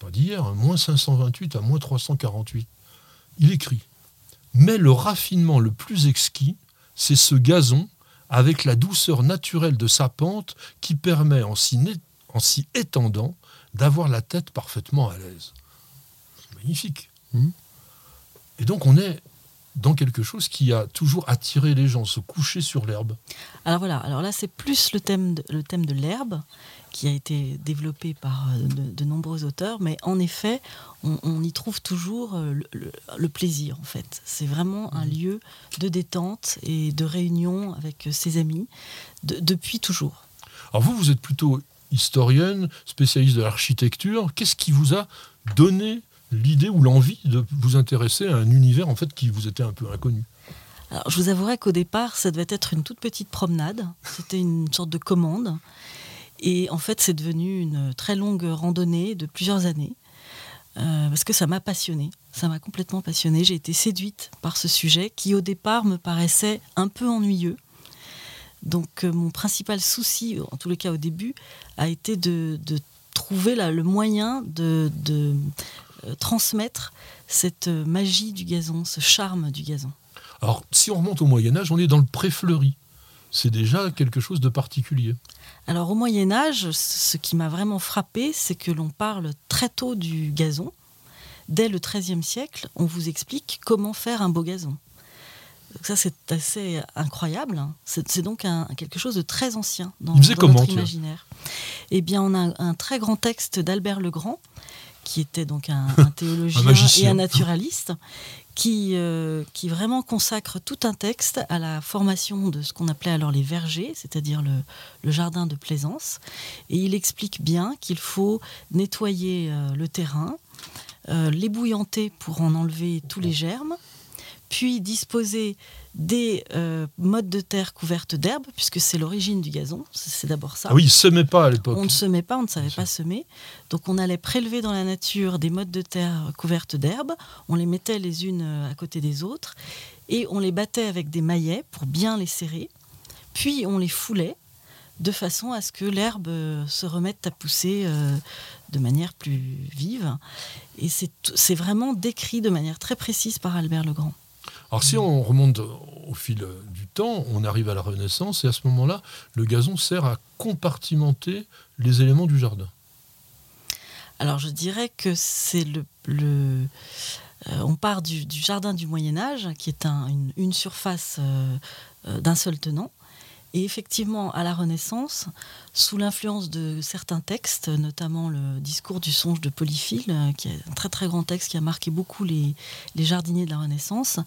pas d'hier, hein, moins 528 à moins 348. Il écrit mais le raffinement le plus exquis, c'est ce gazon avec la douceur naturelle de sa pente qui permet, en s'y étendant, d'avoir la tête parfaitement à l'aise. Magnifique. Mmh. Et donc on est dans quelque chose qui a toujours attiré les gens, se coucher sur l'herbe. Alors voilà, alors là c'est plus le thème le thème de l'herbe qui a été développé par euh, de, nombreux auteurs, mais en effet, on, y trouve toujours euh, le, plaisir, en fait. C'est vraiment un mmh. lieu de détente et de réunion avec euh, ses amis, depuis toujours. Alors vous, vous êtes plutôt historienne, spécialiste de l'architecture. Qu'est-ce qui vous a donné l'idée ou l'envie de vous intéresser à un univers en fait qui vous était un peu inconnu? Alors, je vous avouerai qu'au départ, ça devait être une toute petite promenade. C'était une sorte de commande. Et en fait, c'est devenu une très longue randonnée de plusieurs années, euh, parce que ça m'a passionné. Ça m'a complètement passionnée. J'ai été séduite par ce sujet qui, au départ, me paraissait un peu ennuyeux. Donc, euh, mon principal souci, en tous les cas au début, a été de, trouver le moyen de, de euh, transmettre cette magie du gazon, ce charme du gazon. Alors, si on remonte au Moyen Âge, on est dans le pré-fleuri. C'est déjà quelque chose de particulier. Alors au Moyen Âge, ce qui m'a vraiment frappé, c'est que l'on parle très tôt du gazon. Dès le XIIIe siècle, on vous explique comment faire un beau gazon. ça, c'est assez incroyable. C'est donc quelque chose de très ancien dans, notre imaginaire. Eh bien, on a un très grand texte d'Albert le Grand, qui était donc un, théologien et un naturaliste, qui, euh, qui vraiment consacre tout un texte à la formation de ce qu'on appelait alors les vergers, c'est-à-dire le, jardin de plaisance. Et il explique bien qu'il faut nettoyer euh, le terrain, euh, l'ébouillanter pour en enlever tous les germes, puis disposer des euh, modes de terre couvertes d'herbe, puisque c'est l'origine du gazon, c'est d'abord ça. Ah oui, il ne semait pas à l'époque. On ne semait pas, on ne savait pas semer. Donc on allait prélever dans la nature des modes de terre couvertes d'herbe, on les mettait les unes euh, à côté des autres, et on les battait avec des maillets pour bien les serrer, puis on les foulait de façon à ce que l'herbe euh, se remette à pousser de manière plus vive. Et c'est vraiment décrit de manière très précise par Albert Legrand. Alors si on remonte au fil du temps, on arrive à la Renaissance et à ce moment-là, le gazon sert à compartimenter les éléments du jardin. Alors je dirais que c'est le, euh, on part du, jardin du Moyen Âge, qui est une, surface euh, euh, d'un seul tenant, et effectivement, à la Renaissance, sous l'influence de certains textes, notamment le discours du songe de Polyphile, euh, qui est un très très grand texte qui a marqué beaucoup les, jardiniers de la Renaissance,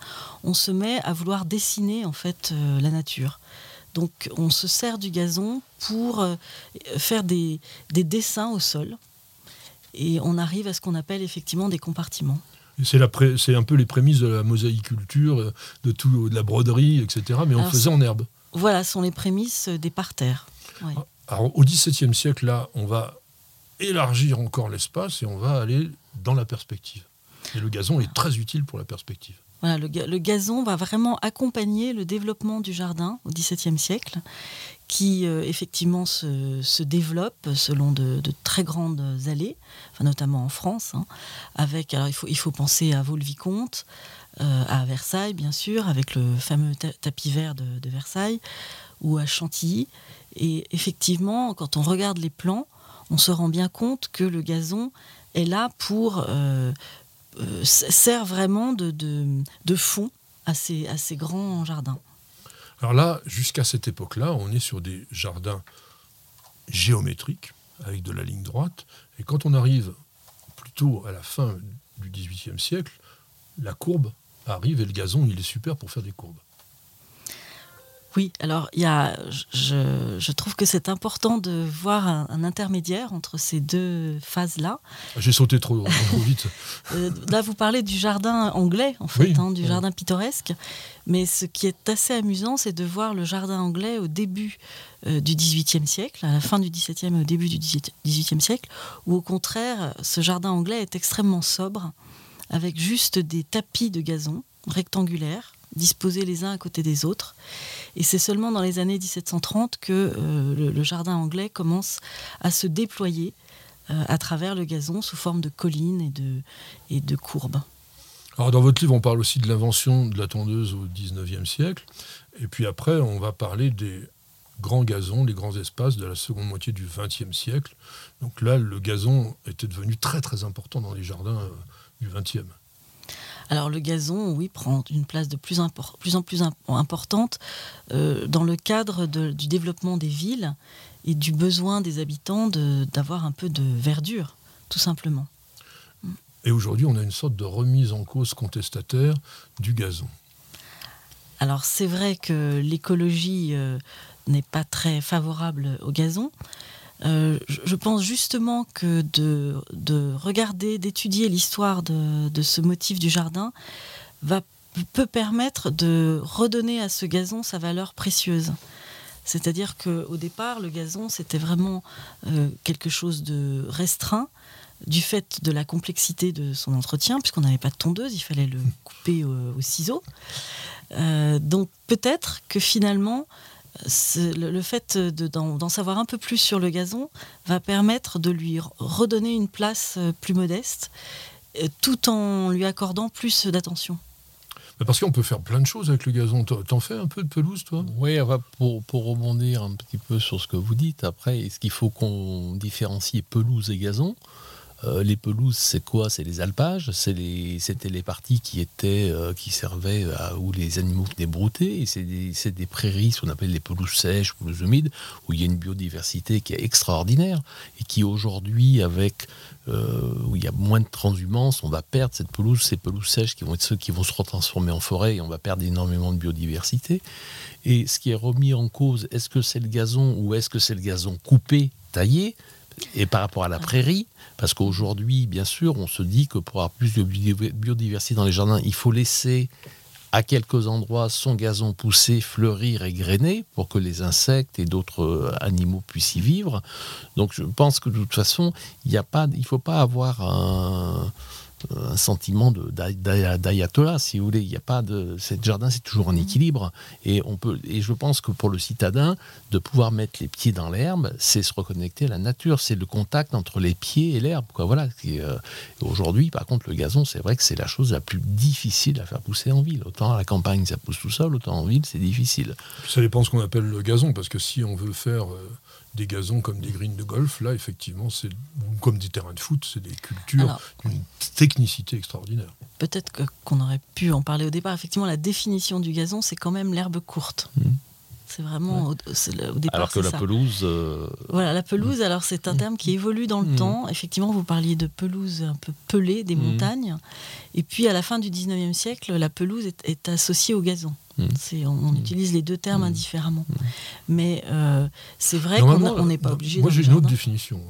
on se met à vouloir dessiner en fait euh, la nature. Donc on se sert du gazon pour euh, faire des, dessins au sol. Et on arrive à ce qu'on appelle effectivement des compartiments. C'est un peu les prémices de la mosaïculture, de, tout, de la broderie, etc. Mais on faisait en herbe. Voilà, sont les prémices des parterres. Alors, au XVIIe siècle, là, on va élargir encore l'espace et on va aller dans la perspective. Et le gazon est très utile pour la perspective. Voilà, le, gazon va vraiment accompagner le développement du jardin au XVIIe siècle, qui euh, effectivement se, développe selon de, très grandes allées, enfin, notamment en France. Hein, avec, alors il faut, il faut penser à Vaux-le-Vicomte, euh, à Versailles, bien sûr, avec le fameux tapis vert de, Versailles, ou à Chantilly. Et effectivement, quand on regarde les plans, on se rend bien compte que le gazon est là pour euh, euh, sert vraiment de, de, fond à ces, à ces grands jardins. Alors là, jusqu'à cette époque-là, on est sur des jardins géométriques avec de la ligne droite. Et quand on arrive plutôt à la fin du XVIIIe siècle, la courbe arrive et le gazon, il est super pour faire des courbes. Oui, alors y a, je, trouve que c'est important de voir un, intermédiaire entre ces deux phases-là. J'ai sauté trop, vite. Euh, là, vous parlez du jardin anglais, en fait, hein, du jardin pittoresque. Mais ce qui est assez amusant, c'est de voir le jardin anglais au début euh, du XVIIIe siècle, à la fin du XVIIe et au début du XVIIIe siècle, où au contraire, ce jardin anglais est extrêmement sobre avec juste des tapis de gazon rectangulaires disposés les uns à côté des autres. Et c'est seulement dans les années 1730 que euh, le, jardin anglais commence à se déployer euh, à travers le gazon sous forme de collines et de, courbes. Alors dans votre livre, on parle aussi de l'invention de la tondeuse au 19e siècle. Et puis après, on va parler des grands gazons, les grands espaces de la seconde moitié du 20e siècle. Donc là, le gazon était devenu très très important dans les jardins euh, du 20e. Alors le gazon, oui, prend une place de plus, en plus importante euh, dans le cadre du développement des villes et du besoin des habitants d'avoir un peu de verdure, tout simplement. Et aujourd'hui, on a une sorte de remise en cause contestataire du gazon. Alors c'est vrai que l'écologie euh, n'est pas très favorable au gazon, euh, je pense justement que de, regarder, d'étudier l'histoire de, ce motif du jardin va, peut permettre de redonner à ce gazon sa valeur précieuse. C'est-à-dire qu'au départ, le gazon, c'était vraiment euh, quelque chose de restreint, du fait de la complexité de son entretien, puisqu'on n'avait pas de tondeuse, il fallait le couper au, ciseau. Euh, donc peut-être que finalement, le, fait d'en savoir un peu plus sur le gazon va permettre de lui redonner une place euh, plus modeste, euh, tout en lui accordant plus d'attention. Parce qu'on peut faire plein de choses avec le gazon. T'en fais un peu de pelouse, toi? Oui, pour, pour rebondir un petit peu sur ce que vous dites, après, est-ce qu'il faut qu'on différencie pelouse et gazon? Euh, les pelouses, c'est quoi? C'est les alpages? C'était les, parties qui étaient, euh, qui servaient à, où les animaux venaient brouter? C'est des, prairies, ce qu'on appelle les pelouses sèches, pelouses humides, où il y a une biodiversité qui est extraordinaire et qui aujourd'hui, avec euh, où il y a moins de transhumance, on va perdre cette pelouse, ces pelouses sèches qui vont être ceux qui vont se retransformer en forêt et on va perdre énormément de biodiversité. Et ce qui est remis en cause, est-ce que c'est le gazon ou est-ce que c'est le gazon coupé, taillé et par rapport à la prairie, parce qu'aujourd'hui, bien sûr, on se dit que pour avoir plus de biodiversité dans les jardins, il faut laisser à quelques endroits son gazon pousser, fleurir et grainer pour que les insectes et d'autres euh, animaux puissent y vivre. Donc je pense que de toute façon, il ne faut pas avoir un un sentiment d'ayatollah, si vous voulez. Il a pas de. Cette jardin, c'est toujours en équilibre. Et, on peut, et je pense que pour le citadin, de pouvoir mettre les pieds dans l'herbe, c'est se reconnecter à la nature. C'est le contact entre les pieds et l'herbe. Voilà. Euh, aujourd'hui, par contre, le gazon, c'est vrai que c'est la chose la plus difficile à faire pousser en ville. Autant à la campagne, ça pousse tout seul, autant en ville, c'est difficile. Ça dépend ce qu'on appelle le gazon, parce que si on veut faire. Euh, des gazons comme des greens de golf, là, effectivement, c'est comme des terrains de foot, c'est des cultures d'une technicité extraordinaire. Peut-être qu'on aurait pu en parler au départ. Effectivement, la définition du gazon, c'est quand même l'herbe courte. Mmh. C'est vraiment au, départ. Alors que la pelouse. Euh, voilà, la pelouse, alors c'est un terme qui évolue dans le mmh. temps. Effectivement, vous parliez de pelouse un peu pelée des mmh. montagnes. Et puis à la fin du 19e siècle, la pelouse est associée au gazon. Mm. On, mm. utilise les deux termes mm. indifféremment. Mais euh, c'est vrai qu'on n'est pas obligé. Moi, j'ai une autre définition.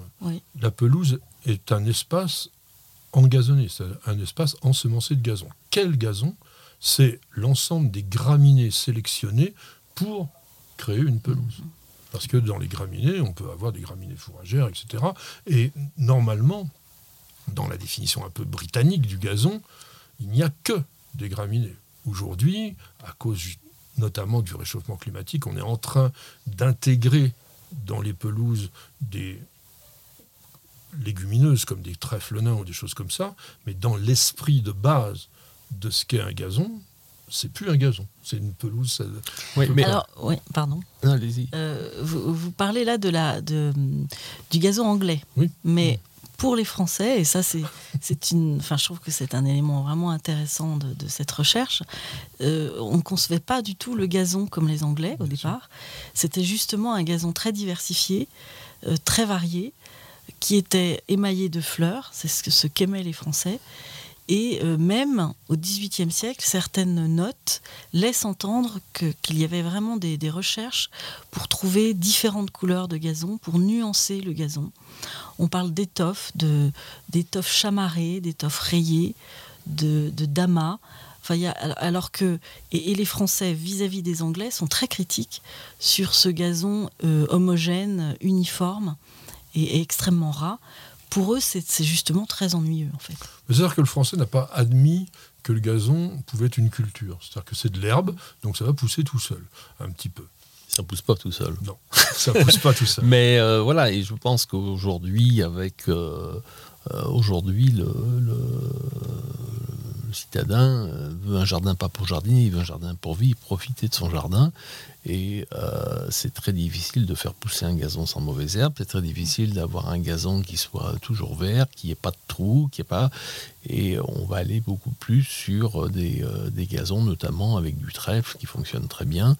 La pelouse est un espace engazonné, c'est un espace ensemencé de gazon. Quel gazon? C'est l'ensemble des graminées sélectionnées pour créer une pelouse. Parce que dans les graminées, on peut avoir des graminées fourragères, etc. Et normalement, dans la définition un peu britannique du gazon, il n'y a que des graminées. Aujourd'hui, à cause notamment du réchauffement climatique, on est en train d'intégrer dans les pelouses des légumineuses comme des trèfles nains ou des choses comme ça, mais dans l'esprit de base de ce qu'est un gazon, c'est plus un gazon, c'est une pelouse. Oui, mais alors, oui, pardon. Allez-y. Euh, vous, parlez là de la, de, du gazon anglais. Oui. Mais pour les Français, et ça c'est, c'est une, enfin je trouve que c'est un élément vraiment intéressant de, cette recherche. Euh, on ne concevait pas du tout le gazon comme les Anglais au départ. C'était justement un gazon très diversifié, euh, très varié, qui était émaillé de fleurs. C'est ce, que, ce qu'aimaient les Français. Et euh, même au XVIIIe siècle, certaines notes laissent entendre qu'il y avait vraiment des, recherches pour trouver différentes couleurs de gazon, pour nuancer le gazon. On parle d'étoffes, d'étoffes chamarrées, d'étoffes rayées, de, damas. Enfin, alors que et, les Français vis-à-vis des Anglais sont très critiques sur ce gazon euh, homogène, uniforme et, extrêmement ras. Pour eux, c'est justement très ennuyeux en fait. C'est-à-dire que le Français n'a pas admis que le gazon pouvait être une culture. C'est-à-dire que c'est de l'herbe, donc ça va pousser tout seul, un petit peu. Ça pousse pas tout seul. Non, ça pousse pas tout seul. Mais euh, voilà, et je pense qu'aujourd'hui, avec euh, euh, aujourd'hui le, citadin veut un jardin pas pour jardiner, il veut un jardin pour vivre, profiter de son jardin. Et c'est très difficile de faire pousser un gazon sans mauvaise herbe. C'est très difficile d'avoir un gazon qui soit toujours vert, qui ait pas de trous, qui ait pas. Et on va aller beaucoup plus sur des, des gazons, notamment avec du trèfle, qui fonctionne très bien.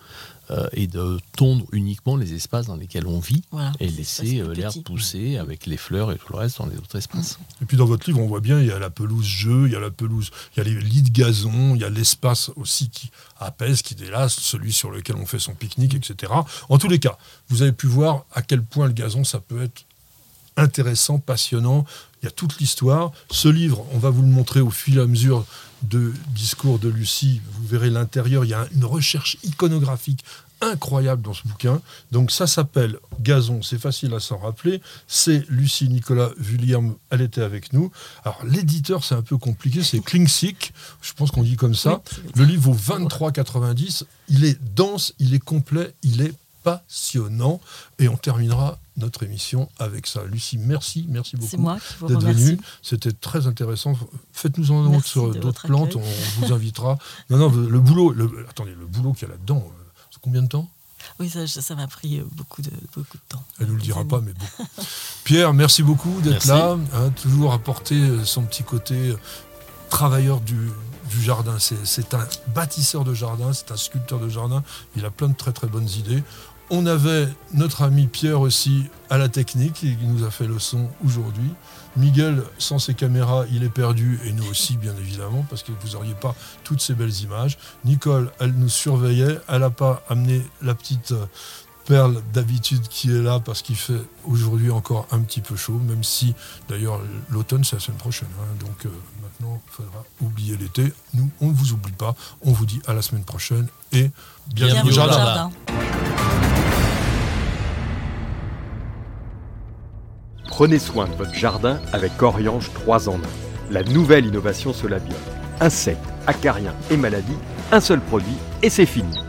Euh, et de tondre uniquement les espaces dans lesquels on vit et laisser euh, l'herbe pousser avec les fleurs et tout le reste dans les autres espaces. Et puis dans votre livre, on voit bien, il y a la pelouse jeu, il y a la pelouse, il y a les lits de gazon, il y a l'espace aussi qui apaise, qui délasse, celui sur lequel on fait son pique-nique, etc. En tous les cas, vous avez pu voir à quel point le gazon, ça peut être intéressant, passionnant. Il y a toute l'histoire. Ce livre, on va vous le montrer au et à mesure de discours de Lucie, vous verrez l'intérieur, il y a une recherche iconographique incroyables dans ce bouquin. Donc ça s'appelle Gazon, c'est facile à s'en rappeler. C'est Lucie Nicolas Vulliam, elle était avec nous. Alors l'éditeur, c'est un peu compliqué, c'est Klingsik, je pense qu'on dit comme ça. Le livre vaut 23,90. Il est dense, il est complet, il est passionnant. Et on terminera notre émission avec ça. Lucie, merci, merci beaucoup d'être venue. C'était très intéressant. Faites-nous en honte sur d'autres plantes, on vous invitera. non, non, le boulot, le, attendez, le boulot qu'il y a là-dedans, euh, combien de temps oui, ça, m'a pris euh, beaucoup de, beaucoup de temps. Elle ne nous le dira pas, mais beaucoup. Pierre, merci beaucoup d'être là. Hein, toujours apporter euh, son petit côté travailleur du, du jardin. C'est un bâtisseur de jardin, c'est un sculpteur de jardin. Il a plein de très très bonnes idées. On avait notre ami Pierre aussi à la technique, qui nous a fait le son aujourd'hui. Miguel, sans ses caméras, il est perdu, et nous aussi, bien évidemment, parce que vous n'auriez pas toutes ces belles images. Nicole, elle nous surveillait, elle n'a pas amené la petite perle d'habitude qui est là parce qu'il fait aujourd'hui encore un petit peu chaud, même si d'ailleurs l'automne c'est la semaine prochaine. Hein. donc euh, maintenant il faudra oublier l'été. Nous, on ne vous oublie pas. On vous dit à la semaine prochaine et bienvenue, au jardin. Prenez soin de votre jardin avec Oriange 3 en 1. La nouvelle innovation Solabium. Insectes, acariens et maladies, un seul produit et c'est fini.